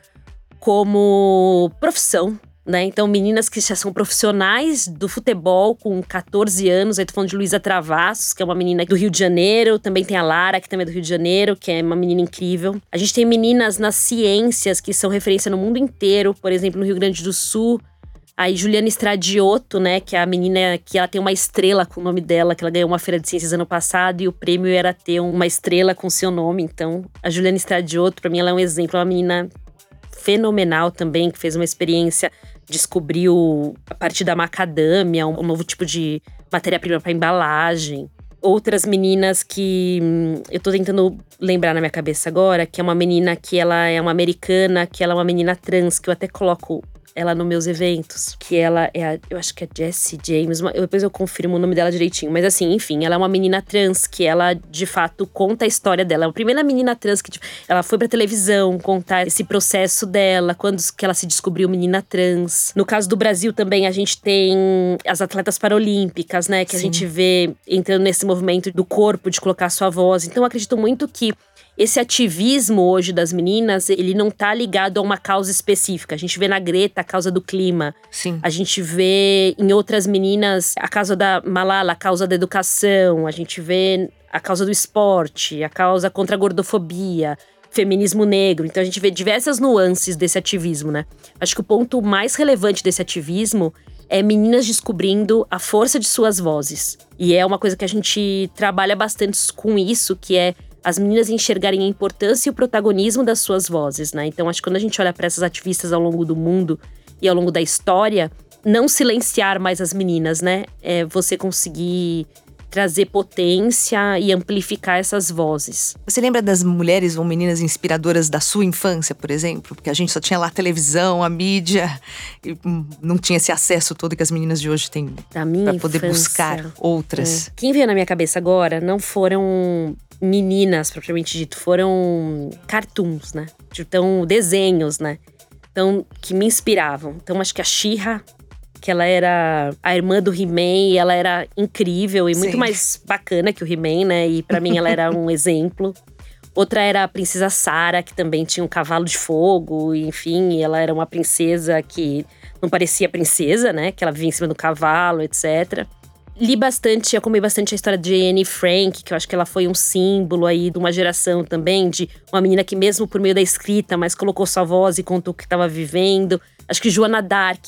como profissão, né? Então, meninas que já são profissionais do futebol com 14 anos. Aí tô falando de Luísa Travassos, que é uma menina do Rio de Janeiro. Também tem a Lara, que também é do Rio de Janeiro, que é uma menina incrível. A gente tem meninas nas ciências que são referência no mundo inteiro. Por exemplo, no Rio Grande do Sul. Aí Juliana Estradioto, né, que é a menina que ela tem uma estrela com o nome dela, que ela ganhou uma feira de ciências ano passado e o prêmio era ter uma estrela com seu nome. Então, a Juliana Estradioto, para mim ela é um exemplo, é uma menina fenomenal também, que fez uma experiência descobriu a partir da macadâmia um, novo tipo de matéria-prima para embalagem. Outras meninas que hum, eu tô tentando lembrar na minha cabeça agora, que é uma menina que ela é uma americana, que ela é uma menina trans, que eu até coloco ela nos meus eventos, que ela é a, eu acho que é Jessie James, eu, depois eu confirmo o nome dela direitinho, mas assim, enfim, ela é uma menina trans que ela de fato conta a história dela. É a primeira menina trans que tipo, ela foi pra televisão contar esse processo dela, quando que ela se descobriu menina trans. No caso do Brasil também a gente tem as atletas paralímpicas, né, que Sim. a gente vê entrando nesse movimento do corpo de colocar sua voz. Então eu acredito muito que esse ativismo hoje das meninas, ele não tá ligado a uma causa específica. A gente vê na Greta a causa do clima. Sim. A gente vê em outras meninas a causa da Malala, a causa da educação. A gente vê a causa do esporte, a causa contra a gordofobia, feminismo negro. Então a gente vê diversas nuances desse ativismo, né? Acho que o ponto mais relevante desse ativismo é meninas descobrindo a força de suas vozes. E é uma coisa que a gente trabalha bastante com isso, que é as meninas enxergarem a importância e o protagonismo das suas vozes, né? Então, acho que quando a gente olha para essas ativistas ao longo do mundo e ao longo da história, não silenciar mais as meninas, né? É você conseguir trazer potência e amplificar essas vozes. Você lembra das mulheres ou meninas inspiradoras da sua infância, por exemplo? Porque a gente só tinha lá a televisão, a mídia, e não tinha esse acesso todo que as meninas de hoje têm para poder buscar outras. É. Quem veio na minha cabeça agora não foram meninas, propriamente dito, foram cartoons, né? Então, desenhos, né? Então, que me inspiravam. Então, acho que a Shira, que ela era a irmã do He-Man, e ela era incrível e Sim. muito mais bacana que o He-Man, né? E para mim ela era um exemplo. Outra era a princesa Sara, que também tinha um cavalo de fogo, e, enfim, ela era uma princesa que não parecia princesa, né? Que ela vivia em cima do cavalo, etc li bastante, eu comi bastante a história de Anne Frank, que eu acho que ela foi um símbolo aí de uma geração também, de uma menina que mesmo por meio da escrita, mas colocou sua voz e contou o que estava vivendo. Acho que Joana Dark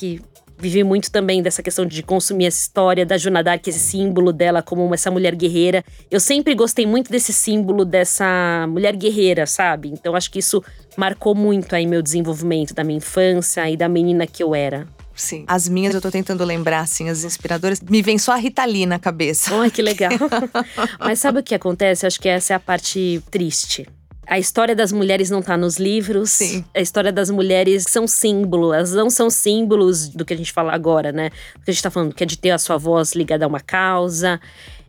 vivi muito também dessa questão de consumir essa história da Joana Dark, esse símbolo dela como essa mulher guerreira. Eu sempre gostei muito desse símbolo dessa mulher guerreira, sabe? Então acho que isso marcou muito aí meu desenvolvimento da minha infância e da menina que eu era. Sim. As minhas eu tô tentando lembrar, assim, as inspiradoras. Me vem só a Rita Lee na cabeça. Ai, que legal. Mas sabe o que acontece? Acho que essa é a parte triste. A história das mulheres não está nos livros. Sim. A história das mulheres são símbolos. Elas não são símbolos do que a gente fala agora, né? O que a gente está falando, que é de ter a sua voz ligada a uma causa,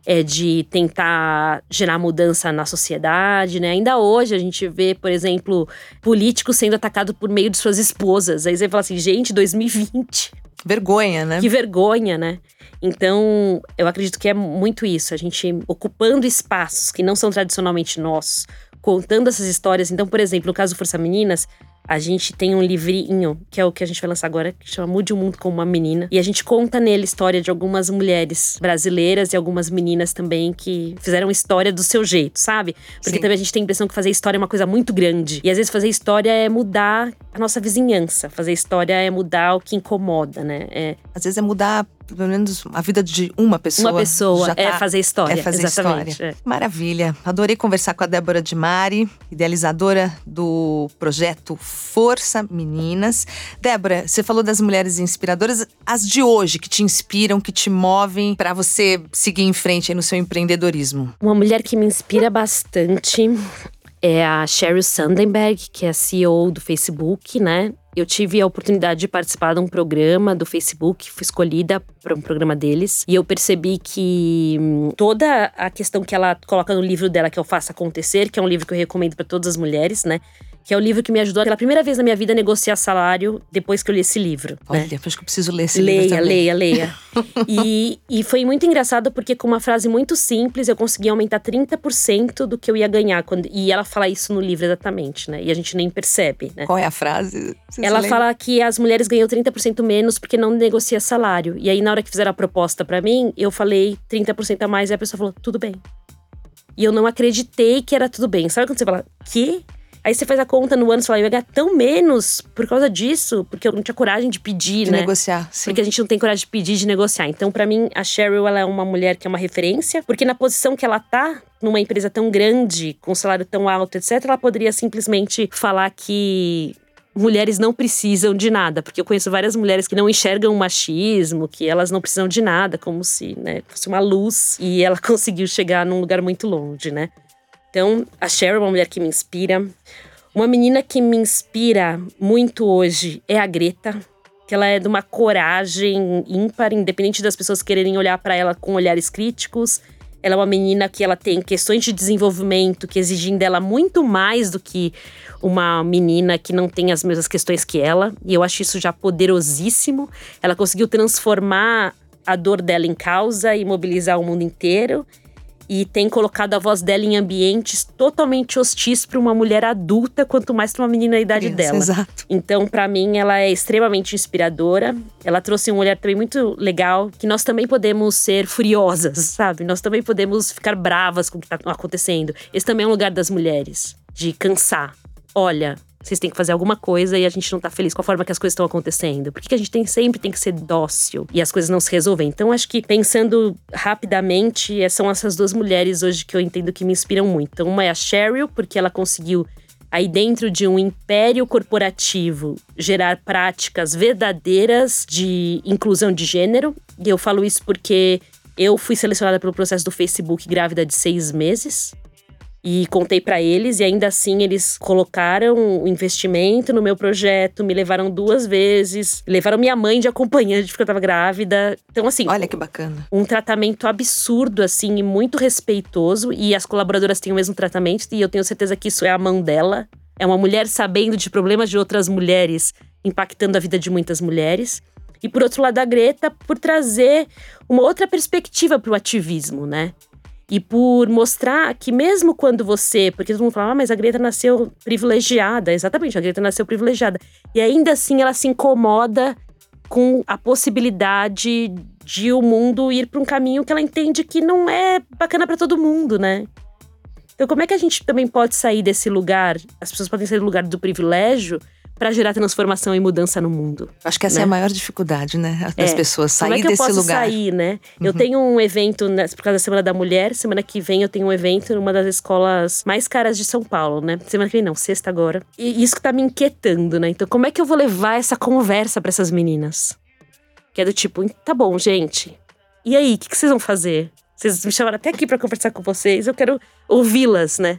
é de tentar gerar mudança na sociedade, né? Ainda hoje a gente vê, por exemplo, políticos sendo atacados por meio de suas esposas. Aí você fala assim, gente, 2020. Vergonha, né? Que vergonha, né? Então, eu acredito que é muito isso, a gente ocupando espaços que não são tradicionalmente nossos, contando essas histórias. Então, por exemplo, no caso Força Meninas, a gente tem um livrinho, que é o que a gente vai lançar agora, que chama Mude o Mundo como uma Menina. E a gente conta nele a história de algumas mulheres brasileiras e algumas meninas também que fizeram história do seu jeito, sabe? Porque Sim. também a gente tem a impressão que fazer história é uma coisa muito grande. E às vezes fazer história é mudar a nossa vizinhança. Fazer história é mudar o que incomoda, né? É Às vezes é mudar, pelo menos, a vida de uma pessoa. uma pessoa, Já é tá- fazer história. É fazer exatamente. história. é. Maravilha. Adorei conversar com a Débora de Mari, idealizadora do projeto Força Meninas. Débora, você falou das mulheres inspiradoras, as de hoje que te inspiram, que te movem para você seguir em frente no seu empreendedorismo. Uma mulher que me inspira bastante é a Sheryl Sandberg, que é a CEO do Facebook, né? Eu tive a oportunidade de participar de um programa do Facebook, fui escolhida para um programa deles, e eu percebi que hum, toda a questão que ela coloca no livro dela, que eu faço acontecer, que é um livro que eu recomendo para todas as mulheres, né? Que é o livro que me ajudou pela primeira vez na minha vida a negociar salário depois que eu li esse livro. né? Olha, acho que eu preciso ler esse livro Leia, também. leia, leia. e, e foi muito engraçado porque com uma frase muito simples eu consegui aumentar 30% do que eu ia ganhar. Quando, e ela fala isso no livro exatamente, né? E a gente nem percebe, né? Qual é a frase? Você se Ela fala que as mulheres ganham 30% menos porque não negocia salário. E aí, na hora que fizeram a proposta pra mim, eu falei 30% a mais e a pessoa falou, tudo bem. E eu não acreditei que era tudo bem. Sabe quando você fala, quê? Aí você faz a conta no ano e fala, eu ia ganhar tão menos por causa disso, porque eu não tinha coragem de pedir, de né? negociar. Sim. Porque a gente não tem coragem de pedir, de negociar. Então, pra mim, a Cheryl ela é uma mulher que é uma referência, porque na posição que ela tá, numa empresa tão grande, com um salário tão alto, etc., ela poderia simplesmente falar que mulheres não precisam de nada, porque eu conheço várias mulheres que não enxergam o machismo, que elas não precisam de nada, como se né, fosse uma luz, e ela conseguiu chegar num lugar muito longe, né? Então, a Cheryl é uma mulher que me inspira. Uma menina que me inspira muito hoje é a Greta, que ela é de uma coragem ímpar, independente das pessoas quererem olhar para ela com olhares críticos. Ela é uma menina que ela tem questões de desenvolvimento que exigem dela muito mais do que uma menina que não tem as mesmas questões que ela. E eu acho isso já poderosíssimo. Ela conseguiu transformar a dor dela em causa e mobilizar o mundo inteiro e tem colocado a voz dela em ambientes totalmente hostis para uma mulher adulta, quanto mais para uma menina da idade Criança, dela. Exato. Então, para mim, ela é extremamente inspiradora. Ela trouxe um olhar também muito legal, que nós também podemos ser furiosas, sabe? Nós também podemos ficar bravas com o que está acontecendo. Esse também é um lugar das mulheres, de cansar. Olha, vocês têm que fazer alguma coisa e a gente não tá feliz com a forma que as coisas estão acontecendo. Por que, que a gente tem, sempre tem que ser dócil e as coisas não se resolvem? Então, acho que pensando rapidamente, eh, são essas duas mulheres hoje que eu entendo que me inspiram muito. Então, uma é a Cheryl, porque ela conseguiu aí dentro de um império corporativo gerar práticas verdadeiras de inclusão de gênero. E eu falo isso porque eu fui selecionada pelo processo do Facebook grávida de seis meses. E contei para eles, e ainda assim eles colocaram o investimento no meu projeto, me levaram duas vezes, levaram minha mãe de acompanhante porque eu tava grávida. Então, assim, Olha que bacana. um tratamento absurdo, assim, e muito respeitoso. E as colaboradoras têm o mesmo tratamento, e eu tenho certeza que isso é a mão dela. É uma mulher sabendo de problemas de outras mulheres, impactando a vida de muitas mulheres. E por outro lado, a Greta, por trazer uma outra perspectiva para o ativismo, né? E por mostrar que mesmo quando você. Porque todo mundo fala, ah, mas a Greta nasceu privilegiada. Exatamente, a Greta nasceu privilegiada. E ainda assim ela se incomoda com a possibilidade de o mundo ir para um caminho que ela entende que não é bacana para todo mundo, né? Então, como é que a gente também pode sair desse lugar? As pessoas podem sair do lugar do privilégio, para gerar transformação e mudança no mundo. Acho que essa né? é a maior dificuldade, né? Das É. pessoas sair Como é que eu desse posso lugar. Uhum. sair, né? Eu tenho um evento né, por causa da Semana da Mulher. Semana que vem eu tenho um evento numa das escolas mais caras de São Paulo, né? Semana que vem não, sexta agora. E isso que tá me inquietando, né? Então, como é que eu vou levar essa conversa para essas meninas? Que é do tipo, tá bom, gente. E aí, o que, que vocês vão fazer? Vocês me chamaram até aqui para conversar com vocês. Eu quero ouvi-las, né?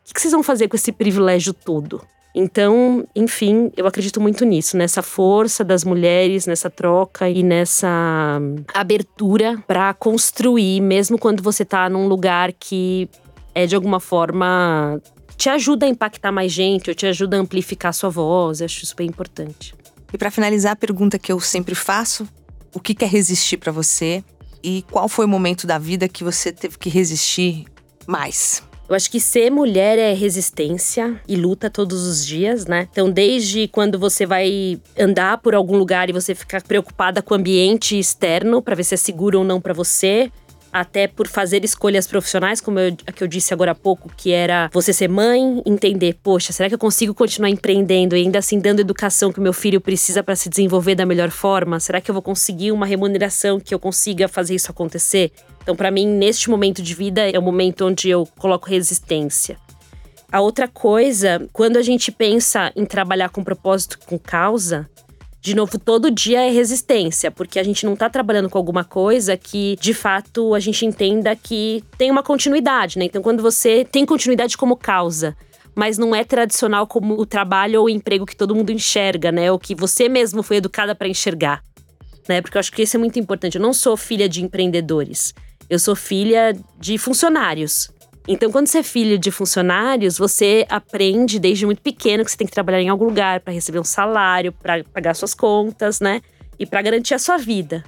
O que, que vocês vão fazer com esse privilégio todo? Então, enfim, eu acredito muito nisso, nessa força das mulheres, nessa troca e nessa abertura para construir, mesmo quando você tá num lugar que é de alguma forma te ajuda a impactar mais gente, ou te ajuda a amplificar a sua voz. Eu acho isso bem importante. E para finalizar, a pergunta que eu sempre faço: o que quer resistir para você? E qual foi o momento da vida que você teve que resistir mais? Eu acho que ser mulher é resistência e luta todos os dias, né? Então, desde quando você vai andar por algum lugar e você ficar preocupada com o ambiente externo para ver se é seguro ou não para você, até por fazer escolhas profissionais, como eu, a que eu disse agora há pouco, que era você ser mãe, entender, poxa, será que eu consigo continuar empreendendo e ainda assim dando educação que meu filho precisa para se desenvolver da melhor forma? Será que eu vou conseguir uma remuneração que eu consiga fazer isso acontecer? Então, para mim, neste momento de vida, é o momento onde eu coloco resistência. A outra coisa, quando a gente pensa em trabalhar com propósito, com causa, de novo, todo dia é resistência, porque a gente não tá trabalhando com alguma coisa que, de fato, a gente entenda que tem uma continuidade, né? Então, quando você tem continuidade como causa, mas não é tradicional como o trabalho ou o emprego que todo mundo enxerga, né? O que você mesmo foi educada para enxergar, né? Porque eu acho que isso é muito importante. Eu não sou filha de empreendedores. Eu sou filha de funcionários. Então, quando você é filho de funcionários, você aprende desde muito pequeno que você tem que trabalhar em algum lugar para receber um salário, para pagar suas contas, né? E para garantir a sua vida.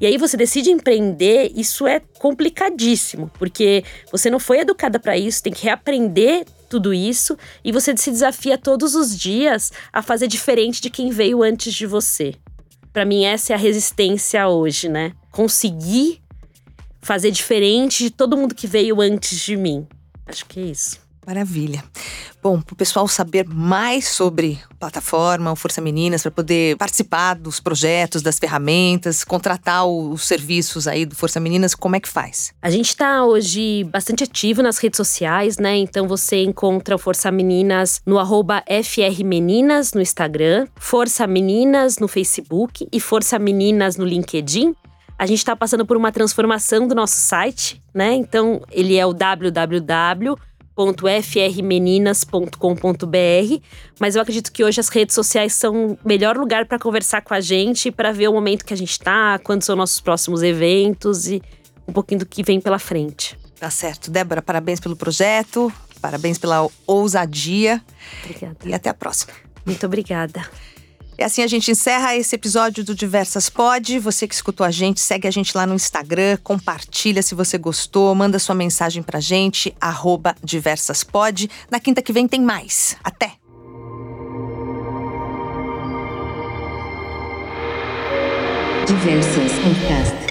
E aí você decide empreender, isso é complicadíssimo, porque você não foi educada para isso, tem que reaprender tudo isso e você se desafia todos os dias a fazer diferente de quem veio antes de você. Para mim essa é a resistência hoje, né? Conseguir fazer diferente de todo mundo que veio antes de mim. Acho que é isso. Maravilha. Bom, para o pessoal saber mais sobre a plataforma, o Força Meninas, para poder participar dos projetos, das ferramentas, contratar os serviços aí do Força Meninas, como é que faz? A gente está hoje bastante ativo nas redes sociais, né? Então você encontra o Força Meninas no arroba FRMeninas no Instagram, Força Meninas no Facebook e Força Meninas no LinkedIn. A gente está passando por uma transformação do nosso site, né? Então ele é o www www.frmeninas.com.br, mas eu acredito que hoje as redes sociais são o melhor lugar para conversar com a gente, para ver o momento que a gente está, quando são nossos próximos eventos e um pouquinho do que vem pela frente. Tá certo. Débora, parabéns pelo projeto, parabéns pela ousadia Obrigada. e até a próxima. Muito obrigada. E assim a gente encerra esse episódio do Diversas Pod. Você que escutou a gente, segue a gente lá no Instagram, compartilha se você gostou, manda sua mensagem pra gente, arroba diversaspod. Na quinta que vem tem mais. Até! Diversas Podcast.